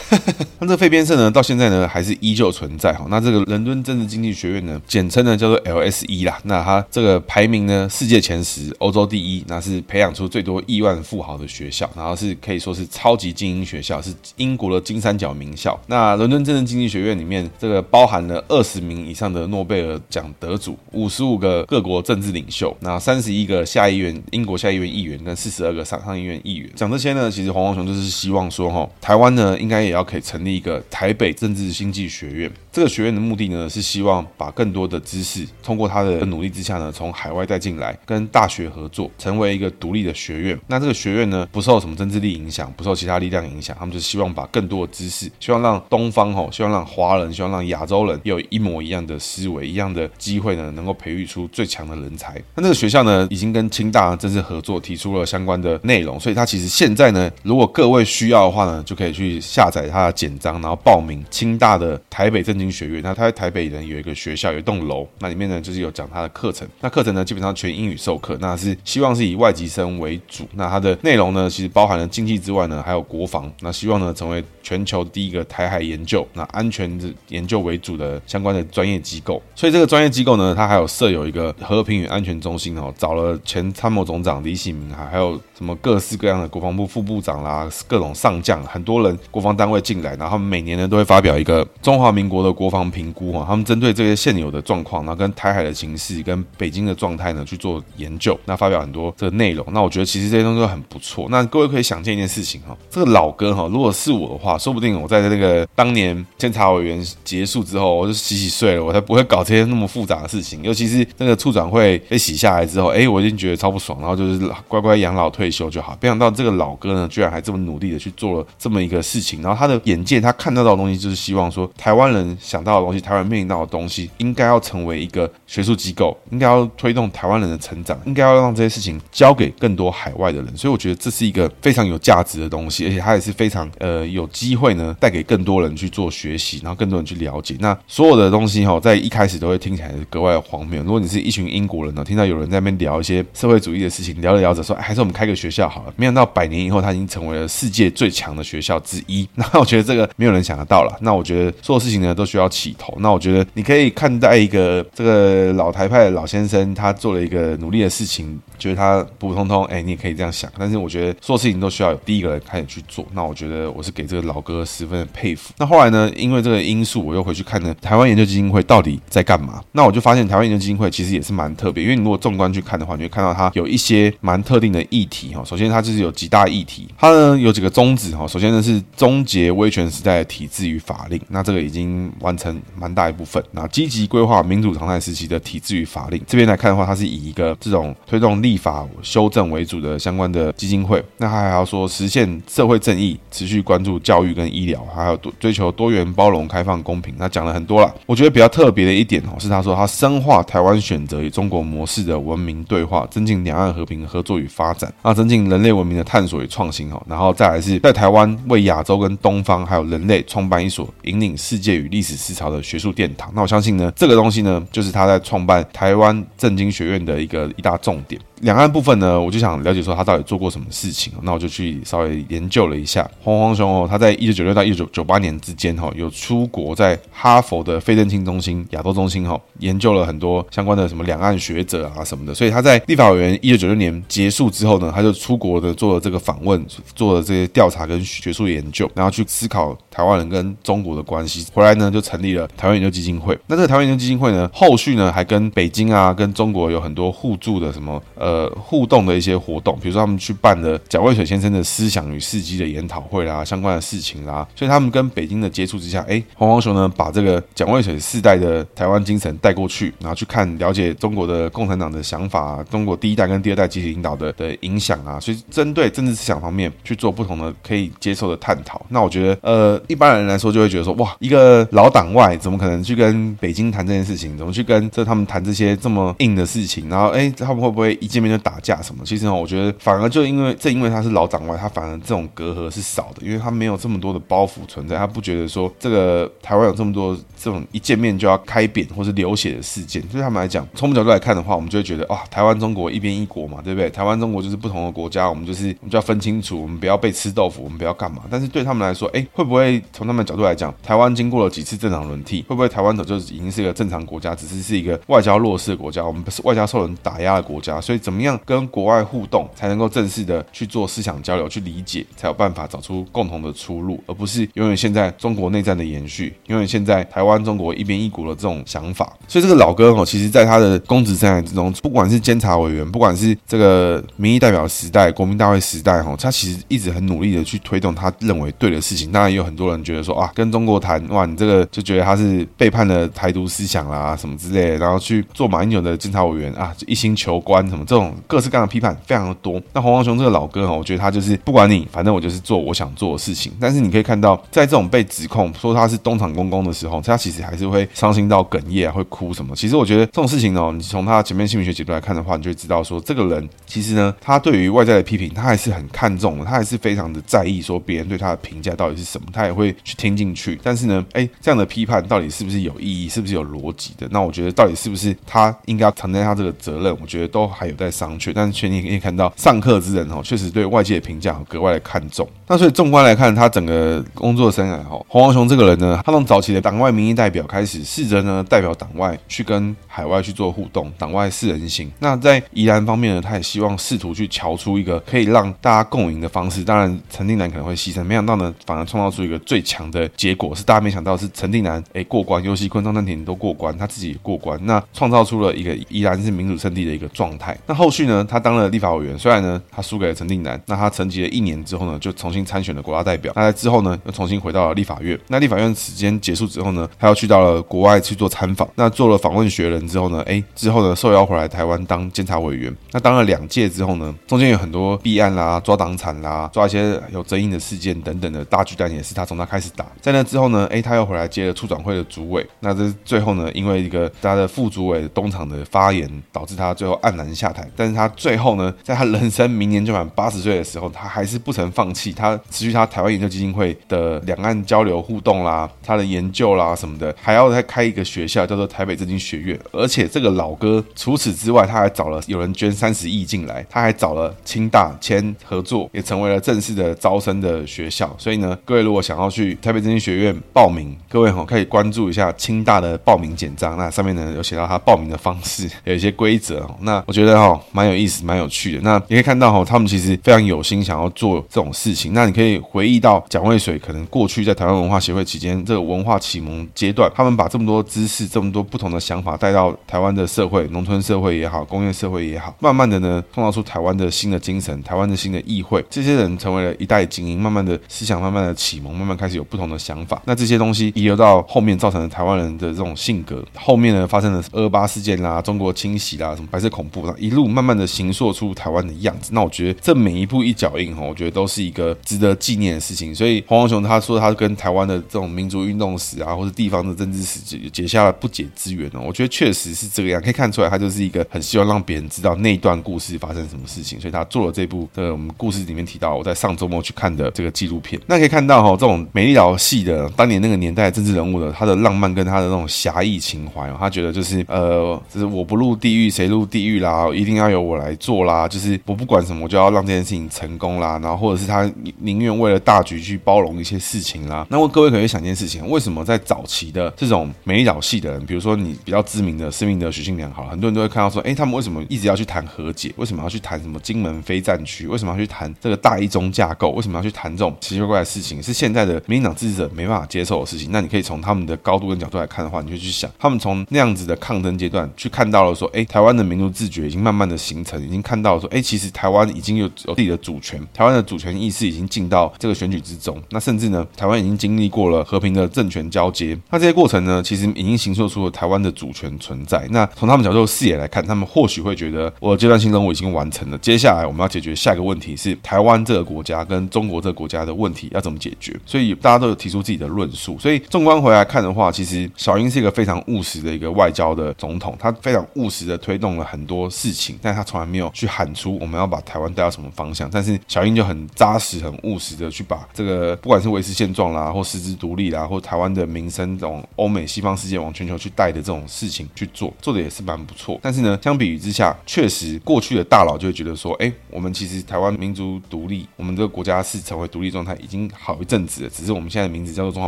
那这个废编社呢，到现在呢，还是依旧存在哈。那这个伦敦政治经济学院呢，简称呢叫做 LSE 啦。那它这个排名呢，世界前十，欧洲第一，那是培养出最多亿万富豪的学校，然后是可以说是超级精英学校，是英国的金三角名校。那伦敦政治经济学院里面，这个包含了二十名以上的诺贝尔奖得主，五十五个各国政治领袖，那三十一个下议院英国下议院议员跟四十二个上上议院议员。讲这些呢，其实黄黄雄就是希望说，哈，台湾呢应该也要可以成立一个台北政治经济学院。这个学院的目的呢，是希望把更多的知识通过他的努力之下呢，从海外带进来，跟大学合作，成为一个独立的学学院。那这个学院呢，不受什么政治力影响，不受其他力量影响，他们就希望把更多的知识，希望让东方吼，希望让华人，希望让亚洲人有一模一样的思维，一样的机会呢，能够培育出最强的人才。那这个学校呢，已经跟清大正式合作，提出了相关的内容，所以它其实现在呢，如果各位需要的话呢，就可以去下载它的简章，然后报名清大的台北政经学院。那他在台北呢，有一个学校，有一栋楼，那里面呢就是有讲他的课程。那课程呢基本上全英语授课，那是希望是以外籍生为为主。那它的内容呢，其实包含了经济之外呢，还有国防。那希望呢成为全球第一个台海研究、那安全的研究为主的相关的专业机构。所以这个专业机构呢，它还有设有一个和平与安全中心哦，找了前参谋总长李喜明，还还有什么各式各样的国防部副部长啦，各种上将，很多人国防单位进来，然后每年呢都会发表一个中华民国的国防评估哈，他们针对这些现有的状况，然后跟台海的形势、跟北京的状态呢去做研究，那发表很多这个内容。那我觉得其实这些东西都很不错。那各位可以想见一件事情哈，这个老哥哈，如果是我的话，说不定我在那个当年监察委员结束之后，我就洗洗睡了，我才不会搞这些那么复杂的事情。尤其是那个处长会被洗下来之后，哎，我已经觉得超不爽，然后就是乖乖养老退休就好。没想到这个老哥呢，居然还这么努力的去做了这么一个事情。然后他的眼界，他看到的东西就是希望说，台湾人想到的东西，台湾面临到的东西，应该要成为一个学术机构，应该要推动台湾人的成长，应该要让这些事情交给更多海外的人，所以我觉得这是一个非常有价值的东西，而且它也是非常呃有机会呢带给更多人去做学习，然后更多人去了解。那所有的东西哈，在一开始都会听起来格外荒谬。如果你是一群英国人呢，听到有人在那边聊一些社会主义的事情，聊着聊着说，还是我们开个学校好了。没想到百年以后，它已经成为了世界最强的学校之一。那我觉得这个没有人想得到了。那我觉得所有事情呢都需要起头。那我觉得你可以看待一个这个老台派的老先生，他做了一个努力的事情，觉得他普普通通，哎，你也可以这样想。但是我觉得做事情都需要有第一个人开始去做。那我觉得我是给这个老哥十分的佩服。那后来呢，因为这个因素，我又回去看呢，台湾研究基金会到底在干嘛？那我就发现台湾研究基金会其实也是蛮特别，因为你如果纵观去看的话，你会看到它有一些蛮特定的议题哈。首先，它就是有几大议题，它呢有几个宗旨哈。首先呢是终结威权时代的体制与法令，那这个已经完成蛮大一部分。那积极规划民主常态时期的体制与法令，这边来看的话，它是以一个这种推动立法修正为主的相关的基金会。那他还要说实现社会正义，持续关注教育跟医疗，还有多追求多元包容、开放、公平。他讲了很多了，我觉得比较特别的一点哦，是他说他深化台湾选择与中国模式的文明对话，增进两岸和平合作与发展，啊，增进人类文明的探索与创新哦，然后再来是在台湾为亚洲跟东方还有人类创办一所引领世界与历史思潮的学术殿堂。那我相信呢，这个东西呢，就是他在创办台湾政经学院的一个一大重点。两岸部分呢，我就想了解说他到底做过什么事情，那我就去稍微研究了一下黄煌雄哦，他在一九九六到一九九八年之间哈，有出国在哈佛的费正清中心、亚洲中心哈，研究了很多相关的什么两岸学者啊什么的，所以他在立法委员一九九六年结束之后呢，他就出国的做了这个访问，做了这些调查跟学术研究，然后去思考台湾人跟中国的关系，回来呢就成立了台湾研究基金会。那这个台湾研究基金会呢，后续呢还跟北京啊、跟中国有很多互助的什么呃。呃，互动的一些活动，比如说他们去办了蒋渭水先生的思想与事迹的研讨会啦，相关的事情啦，所以他们跟北京的接触之下，哎，黄煌雄呢把这个蒋渭水世代的台湾精神带过去，然后去看了解中国的共产党的想法，中国第一代跟第二代集体领导的的影响啊，所以针对政治思想方面去做不同的可以接受的探讨。那我觉得，呃，一般人来说就会觉得说，哇，一个老党外怎么可能去跟北京谈这件事情？怎么去跟这他们谈这些这么硬的事情？然后，哎，他们会不会一见面就打架什么？其实呢，我觉得反而就因为正因为他是老长外，他反而这种隔阂是少的，因为他没有这么多的包袱存在，他不觉得说这个台湾有这么多这种一见面就要开扁或是流血的事件。对他们来讲，从我们角度来看的话，我们就会觉得啊，台湾中国一边一国嘛，对不对？台湾中国就是不同的国家，我们就是我们就要分清楚，我们不要被吃豆腐，我们不要干嘛。但是对他们来说，哎，会不会从他们角度来讲，台湾经过了几次正常轮替，会不会台湾早就已经是一个正常国家，只是是一个外交弱势的国家，我们不是外交受人打压的国家，所以怎怎么样跟国外互动才能够正式的去做思想交流，去理解，才有办法找出共同的出路，而不是永远现在中国内战的延续，永远现在台湾中国一边一国的这种想法。所以这个老哥哦，其实在他的公职生涯之中，不管是监察委员，不管是这个民意代表时代、国民大会时代哈，他其实一直很努力的去推动他认为对的事情。当然也有很多人觉得说啊，跟中国谈哇，你这个就觉得他是背叛了台独思想啦什么之类，然后去做马英九的监察委员啊，就一心求官什么这种各式各样的批判非常的多。那黄光雄这个老哥哈，我觉得他就是不管你，反正我就是做我想做的事情。但是你可以看到，在这种被指控说他是东厂公公的时候，他其实还是会伤心到哽咽，会哭什么。其实我觉得这种事情呢，你从他前面心理学角度来看的话，你就会知道说，这个人其实呢，他对于外在的批评，他还是很看重的，他还是非常的在意说别人对他的评价到底是什么，他也会去听进去。但是呢，哎，这样的批判到底是不是有意义，是不是有逻辑的？那我觉得到底是不是他应该承担他这个责任？我觉得都还有在商榷。但是却你可以看到上课之人哦，确实对外界的评价格外的看重。那所以纵观来看，他整个工作生涯哈，黄煌雄这个人呢，他从早期的党外民意代表开始，试着呢代表党外去跟海外去做互动，党外四人行。那在宜兰方面呢，他也希望试图去瞧出一个可以让大家共赢的方式。当然，陈定南可能会牺牲，没想到呢，反而创造出一个最强的结果，是大家没想到是陈定南哎过关，尤其昆、张正廷都过关，他自己也过关，那创造出了一个宜兰是民主圣地的一个状态。那后续呢，他当了立法委员，虽然呢他输给了陈定南，那他沉寂了一年之后呢，就重新。参选了国大代表。那在之后呢，又重新回到了立法院。那立法院时间结束之后呢，他又去到了国外去做参访。那做了访问学人之后呢，哎，之后呢，受邀回来台湾当监察委员。那当了两届之后呢，中间有很多弊案啦、抓党产啦、抓一些有争议的事件等等的大巨蛋，也是他从他开始打。在那之后呢，哎，他又回来接了促转会的主委。那这最后呢，因为一个他的副主委东厂的发言，导致他最后黯然下台。但是他最后呢，在他人生明年就满八十岁的时候，他还是不曾放弃，他持续他台湾研究基金会的两岸交流互动啦，他的研究啦什么的，还要再开一个学校，叫做台北政经学院。而且这个老哥除此之外，他还找了有人捐三十亿进来，他还找了清大签合作，也成为了正式的招生的学校。所以呢，各位如果想要去台北政经学院报名，各位哈可以关注一下清大的报名简章，那上面呢有写到他报名的方式，有一些规则。那我觉得哈蛮有意思，蛮有趣的。那你可以看到哈，他们其实非常有心想要做这种事情。那你可以回忆到蒋渭水可能过去在台湾文化协会期间，这个文化启蒙阶段，他们把这么多知识、这么多不同的想法带到台湾的社会，农村社会也好，工业社会也好，慢慢的呢，创造出台湾的新的精神，台湾的新的议会。这些人成为了一代精英，慢慢的思想慢慢的启蒙，慢慢开始有不同的想法。那这些东西遗留到后面，造成了台湾人的这种性格。后面呢，发生了二二八事件啦，中国清洗啦，什么白色恐怖啦，一路慢慢的形塑出台湾的样子。那我觉得这每一步一脚印哈，我觉得都是一个值得纪念的事情。所以黄黄雄他说他跟台湾的这种民族运动史啊，或者地方的政治史结结下了不解之缘哦。我觉得确实是这个样，可以看出来他就是一个很希望让别人知道那段故事发生什么事情，所以他做了这部的我们故事里面提到我在上周末去看的这个纪录片。那可以看到哈，这种美丽岛系的当年那个年代政治人物的他的浪漫跟他的那种侠义情怀哦，他觉得就是呃，就是我不入地狱谁入地狱啦，一定要由我来做啦，就是我不管什么，我就要让这件事情成功啦，然后或者是他宁愿为了大局去包容一些事情啦。那么各位可以想一件事情，为什么在早期的这种美丽岛系的人，比如说你比较知名的施明德、徐庆良，好了，很多人都会看到说，哎，他们为什么一直要去谈和解？为什么要去谈什么金门非战区？为什么要去谈这个大一中架构？为什么要去谈这种奇奇怪怪的事情？是现在的民进党支持者没办法接受的事情。那你可以从他们的高度跟角度来看的话，你就去想，他们从那样子的抗争阶段去看到了说，哎，台湾的民族自觉已经慢慢的形成，已经看到了说，哎，其实台湾已经有有自己的主权，台湾的主权意识已经进到这个选举之中。那甚至呢，台湾已经经历过了和平的政权交接，那这些过程呢，其实已经形塑出了台湾的主权存在。那从他们角度视野来看，他们或许会觉得，我的阶段性任务已经完成了，接下来我们要解决下一个问题是台湾这个国家跟中国这个国家的问题要怎么解决。所以大家都有提出自己的论述。所以纵观回来看的话，其实小英是一个非常务实的一个外交的总统，他非常务实的推动了很多事情，但他从来没有去喊出我们要把台湾带到什么方向。但是小英就很扎实、很务实的去把这个不管是维持现状啦，或实质独立啦，或台湾的民生这种欧美西方世界往全球去带的这种事情去做，做的也是蛮不错。但是呢，相比于之下，确实过去的大佬就会觉得说，哎，我们其实台湾民族独立，我们这个国家是成为独立状态已经好一阵子了，只是我们现在的名字叫做中华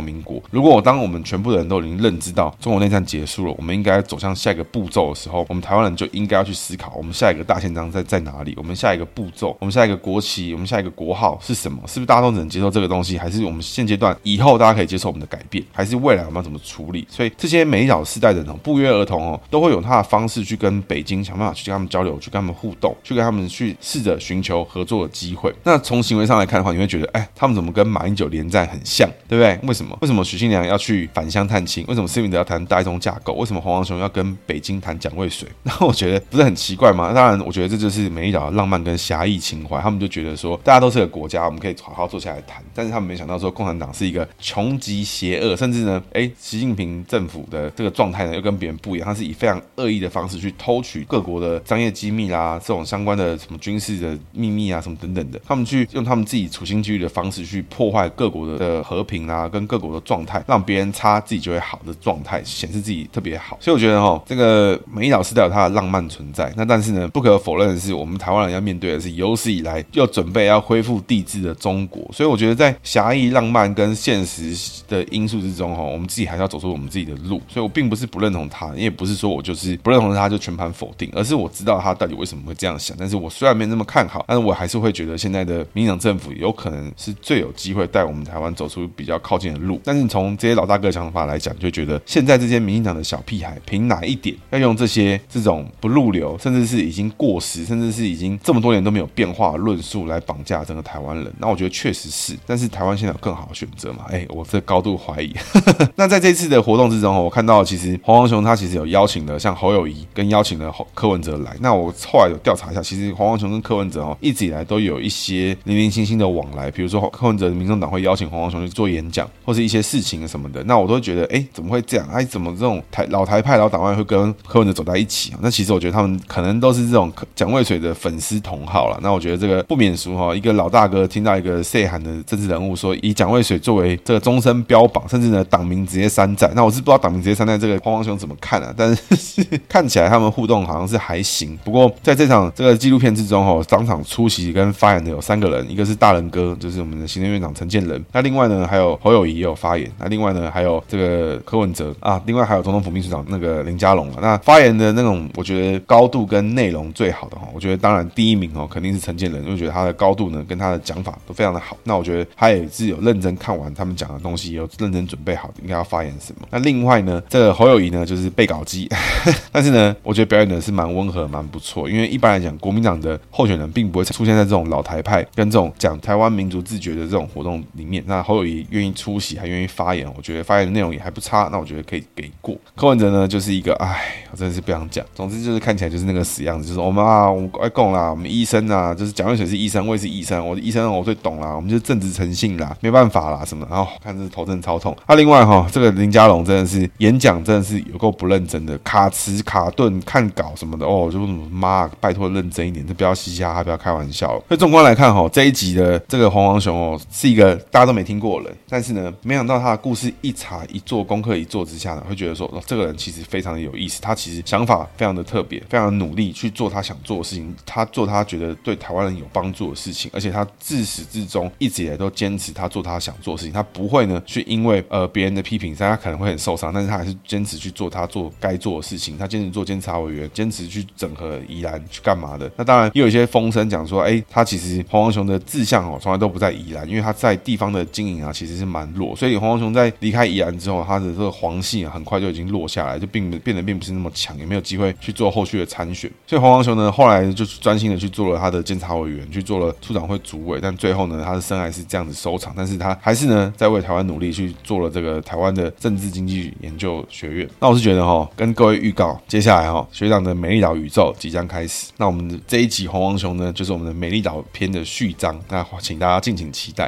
民国。如果我当我们全部的人都已经认知到中国内战结束了，我们应该走向下一个步骤的时候，我们台湾人就应该要去思考，我们下一个大宪章在在哪里？我们下一个步骤，我们下一个国旗，我们下一个国号是什么？是不是大家都只能接受这个东西？还是我们现阶段以后大家可以接受我们的改变？还是未来我们要怎么处理？所以这些美岛世代的人不约而同哦，都会有他的方式去跟北京想办法去跟他们交流，去跟他们互动，去跟他们去试着寻求合作的机会。那从行为上来看的话，你会觉得，哎，他们怎么跟马英九连战很像，对不对？为什么？为什么徐信良要去返乡探亲？为什么施明德要谈大一中架构？为什么黄黄雄要跟北京谈蒋渭水？那我觉得不是很奇怪吗？当然，我觉得这就是美岛的浪漫跟侠义情怀。他们就觉得说，大家都是个国家，我们可以好好坐下来谈。但是他们没想到说，共产党是一个穷极邪恶，甚至呢，哎，习近平政府的这个状态呢，又跟别人不一样。他是以非常恶意的方式去偷取各国的商业机密啦，这种相关的什么军事的秘密啊，什么等等的。他们去用他们自己处心积虑的方式去破坏各国的的和平啊，跟各国的状态，让别人差自己就会好的状态，显示自己特别好。所以我觉得哈，这个美丽岛世代有它的浪漫存在。那但是呢，不可否认的是，我们台湾人要面对的是有史以来又准备要恢复帝制的中国。所以我觉得在狭义、浪漫跟现实的因素之中哈，我们自己还是要走出我们自己的路。所以我并不是不认同他，也不是说我就是不认同他就全盘否定，而是我知道他到底为什么会这样想。但是我虽然没那么看好，但是我还是会觉得现在的民进党政府有可能是最有机会带我们台湾走出比较靠近的路。但是从这些老大哥的想法来讲，就觉得现在这些民进党的小屁孩，凭哪一点要用这些这种不入流，甚至是已经过时，甚至是已经 这么多年都没有变化的论述来绑架整个台湾人？那我觉得确实是，但是台湾现在有更好的选择嘛？哎，我这高度怀疑。那在这次的活动之中，我看到其实黄黄雄他其实有邀请了像侯友谊跟邀请了柯文哲来。那我后来有调查一下，其实黄黄雄跟柯文哲哦一直以来都有一些零零星星的往来，比如说柯文哲的民众党会邀请黄黄雄去做演讲，或是一些事情什么的。那我都觉得，哎，怎么会这样？哎，怎么这种台老台派老党外会跟柯文哲走在一起？那其实我觉得他们可能都是这种蒋渭水的粉丝同好了。那我觉得这个不免俗哈，一个老大哥听到一个岁寒的政治人物说以蒋渭水作为这个终身标榜，甚至呢党名直接山寨。那我是不知道党名直接山寨这个黄黄熊怎么看啊？但是 看起来他们互动好像是还行。不过在这场这个纪录片之中哦，当场出席跟发言的有三个人，一个是大仁哥，就是我们的行政院长陈建仁。那另外呢还有侯友谊也有发言。那另外呢还有这个柯文哲啊，另外还有总统府秘书长那个林佳龙啊。那发言的那种我觉得高度跟内容最好的哈，我觉得当然第一名哦肯定是陈建仁，因为觉得他的高度呢跟他的讲法都非常的好。那我觉得他也是有认真看完他们讲的东西，有认真准备好应该要发言什么。那另外呢，这个侯友宜呢就是被稿机，但是呢，我觉得表演的是蛮温和、蛮不错。因为一般来讲，国民党的候选人并不会出现在这种老台派跟这种讲台湾民族自觉的这种活动里面。那侯友宜愿意出席，还愿意发言，我觉得发言的内容也还不差。那我觉得可以给过。柯文哲呢，就是一个，哎，我真的是不想讲。总之就是看起来就是那个死样子，就是我们啊，我们爱讲啦，我们医生啊，就是蒋万水是医生，我也是医生，我的医生我最懂啦，我们就正直诚信啦，没办法啦什么。然后看这头真的超痛。啊、另外哈，这个林家龙真的是演讲真的是有够不认真的，卡词卡顿看稿什么的哦，就妈拜托认真一点，就不要嘻嘻哈哈，不要开玩笑。所以纵观来看哈，这一集的这个黄黄熊哦，是一个大家都没听过的人，但是呢，没想到他的故事一查一做功课一做之下呢，会觉得说，哦，这个人其实非常的有意思，他其实想法非常的特别，非常努力去做他想做的事情，他做他觉得对台湾人有帮助的事情，而且他自始至终一直以来都坚持他做他想做的事情，他不会呢去因为呃别人的批评，他可能会很受伤，但是他还是坚持去做他做该做的事情，他坚持做监察委员，坚持去整合宜兰去干嘛的。那当然也有一些风声讲说，哎，他其实黄黄雄的志向哦从来都不在宜兰，因为他在地方的经营啊其实是蛮弱，所以黄黄雄在离开宜兰之后，他的这个黄系啊很快就已经落下来，就并变得并不是那么强，也没有机会去做后续的参选。所以黄黄雄呢后来就专心的去做了他的监察委员，去做了处长会主委，但最后呢他的生涯是这样子收场，但是他还是呢在为台湾努力去做了这个台湾的政治经济研究学院。那我是觉得哈，跟各位预告，接下来哈学长的美丽岛宇宙即将开始。那我们的这一集红黄熊呢，就是我们的美丽岛篇的序章，那请大家敬请期待。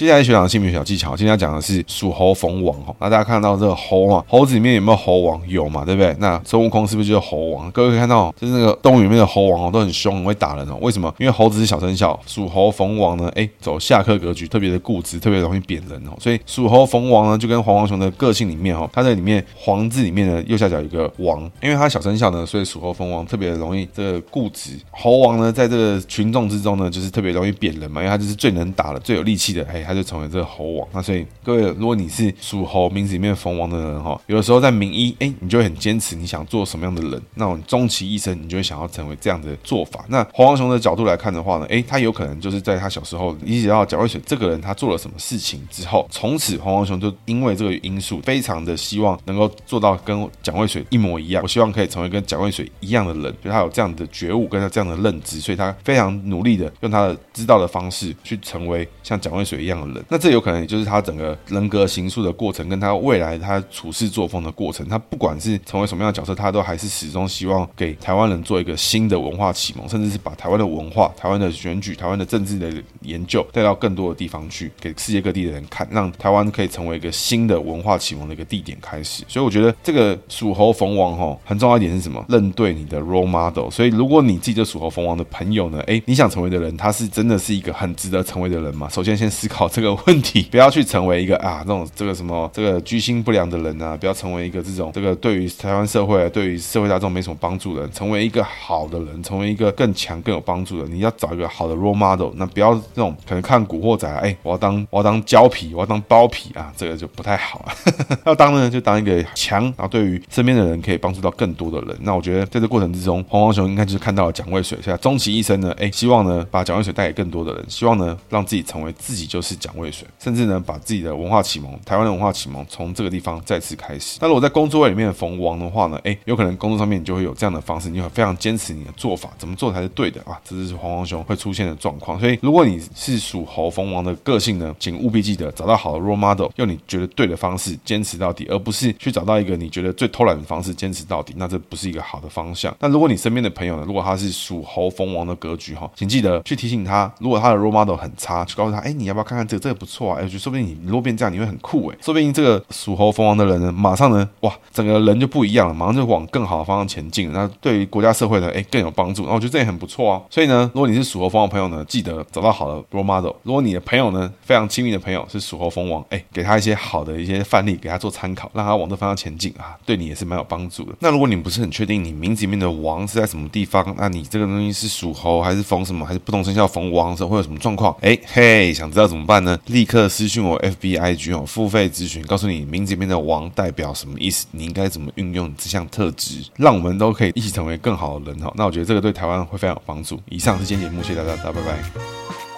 接下来学长的姓名小技巧，今天要讲的是属猴逢王哈。那大家看到这个猴啊，猴子里面有没有猴王？有嘛，对不对？那孙悟空是不是就是猴王？各位可以看到，就是那个动物里面的猴王哦，都很凶，很会打人哦。为什么？因为猴子是小生肖，属猴逢王呢，哎，走下克格局，特别的固执，特别容易扁人哦。所以属猴逢王呢，就跟黄黄熊的个性里面哦，它在里面黄字里面的右下角有一个王，因为它小生肖呢，所以属猴逢王特别容易这个固执。猴王呢，在这个群众之中呢，就是特别容易扁人嘛，因为它就是最能打的、最有力气的，哎。他就成为这个猴王，那所以各位，如果你是属猴名字里面逢王的人哈，有的时候在名医，哎，你就会很坚持你想做什么样的人，那种终其一生，你就会想要成为这样的做法。那黄黄熊的角度来看的话呢，哎，他有可能就是在他小时候理解到蒋渭水这个人他做了什么事情之后，从此黄黄熊就因为这个因素，非常的希望能够做到跟蒋渭水一模一样。我希望可以成为跟蒋渭水一样的人，就他有这样的觉悟，跟他这样的认知，所以他非常努力的用他的知道的方式去成为像蒋渭水一样的人。那这有可能。也就是他整个人格形塑的过程，跟他未来他处事作风的过程，他不管是成为什么样的角色，他都还是始终希望给台湾人做一个新的文化启蒙，甚至是把台湾的文化、台湾的选举、台湾的政治的研究带到更多的地方去，给世界各地的人看，让台湾可以成为一个新的文化启蒙的一个地点开始。所以我觉得这个属猴逢王哈，很重要一点是什么？认对你的 role model。所以如果你自己就属猴逢王的朋友呢，哎，你想成为的人，他是真的是一个很值得成为的人吗？首先先思考这个问题。不要去成为一个啊，这种这个什么这个居心不良的人啊，不要成为一个这种这个对于台湾社会、对于社会大众没什么帮助的人，成为一个好的人，成为一个更强更有帮助的。你要找一个好的 role model，那不要这种可能看古惑仔，哎，我要当我要当胶皮，我要当包皮啊，这个就不太好啊。要当呢，就当一个强，然后对于身边的人可以帮助到更多的人。那我觉得在这过程之中，黄黄熊应该就是看到了蒋渭水，现在终其一生呢，哎，希望呢把蒋渭水带给更多的人，希望呢让自己成为自己就是。是蒋渭水，甚至呢把自己的文化启蒙，台湾的文化启蒙从这个地方再次开始。那如果在工作位里面逢王的话呢，哎，有可能工作上面你就会有这样的方式，你会非常坚持你的做法，怎么做才是对的啊？这就是黄黄熊会出现的状况。所以如果你是属猴逢王的个性呢，请务必记得找到好的 role model，用你觉得对的方式坚持到底，而不是去找到一个你觉得最偷懒的方式坚持到底。那这不是一个好的方向。那如果你身边的朋友呢，如果他是属猴逢王的格局哈，请记得去提醒他，如果他的 role model 很差，去告诉他，哎，你要不要看这个？这个不错啊，哎，就说不定你如果变这样，你会很酷哎，说不定这个属猴逢王的人呢，马上呢，哇，整个人就不一样了，马上就往更好的方向前进。那对于国家社会呢，哎，更有帮助。那我觉得这也很不错啊。所以呢，如果你是属猴逢王的朋友呢，记得找到好的 role model。如果你的朋友呢，非常亲密的朋友是属猴逢王，哎，给他一些好的一些范例，给他做参考，让他往这方向前进啊，对你也是蛮有帮助的。那如果你不是很确定你名字里面的王是在什么地方，那你这个东西是属猴还是逢什么，还是不同生肖逢王的时候会有什么状况？哎嘿，想知道怎么办呢？立刻私讯我 FBIG 哦，付费咨询，告诉你名字里面的王代表什么意思，你应该怎么运用这项特质，让我们都可以一起成为更好的人哈。那我觉得这个对台湾会非常有帮助。以上是今天节目，谢谢大家，大家拜拜。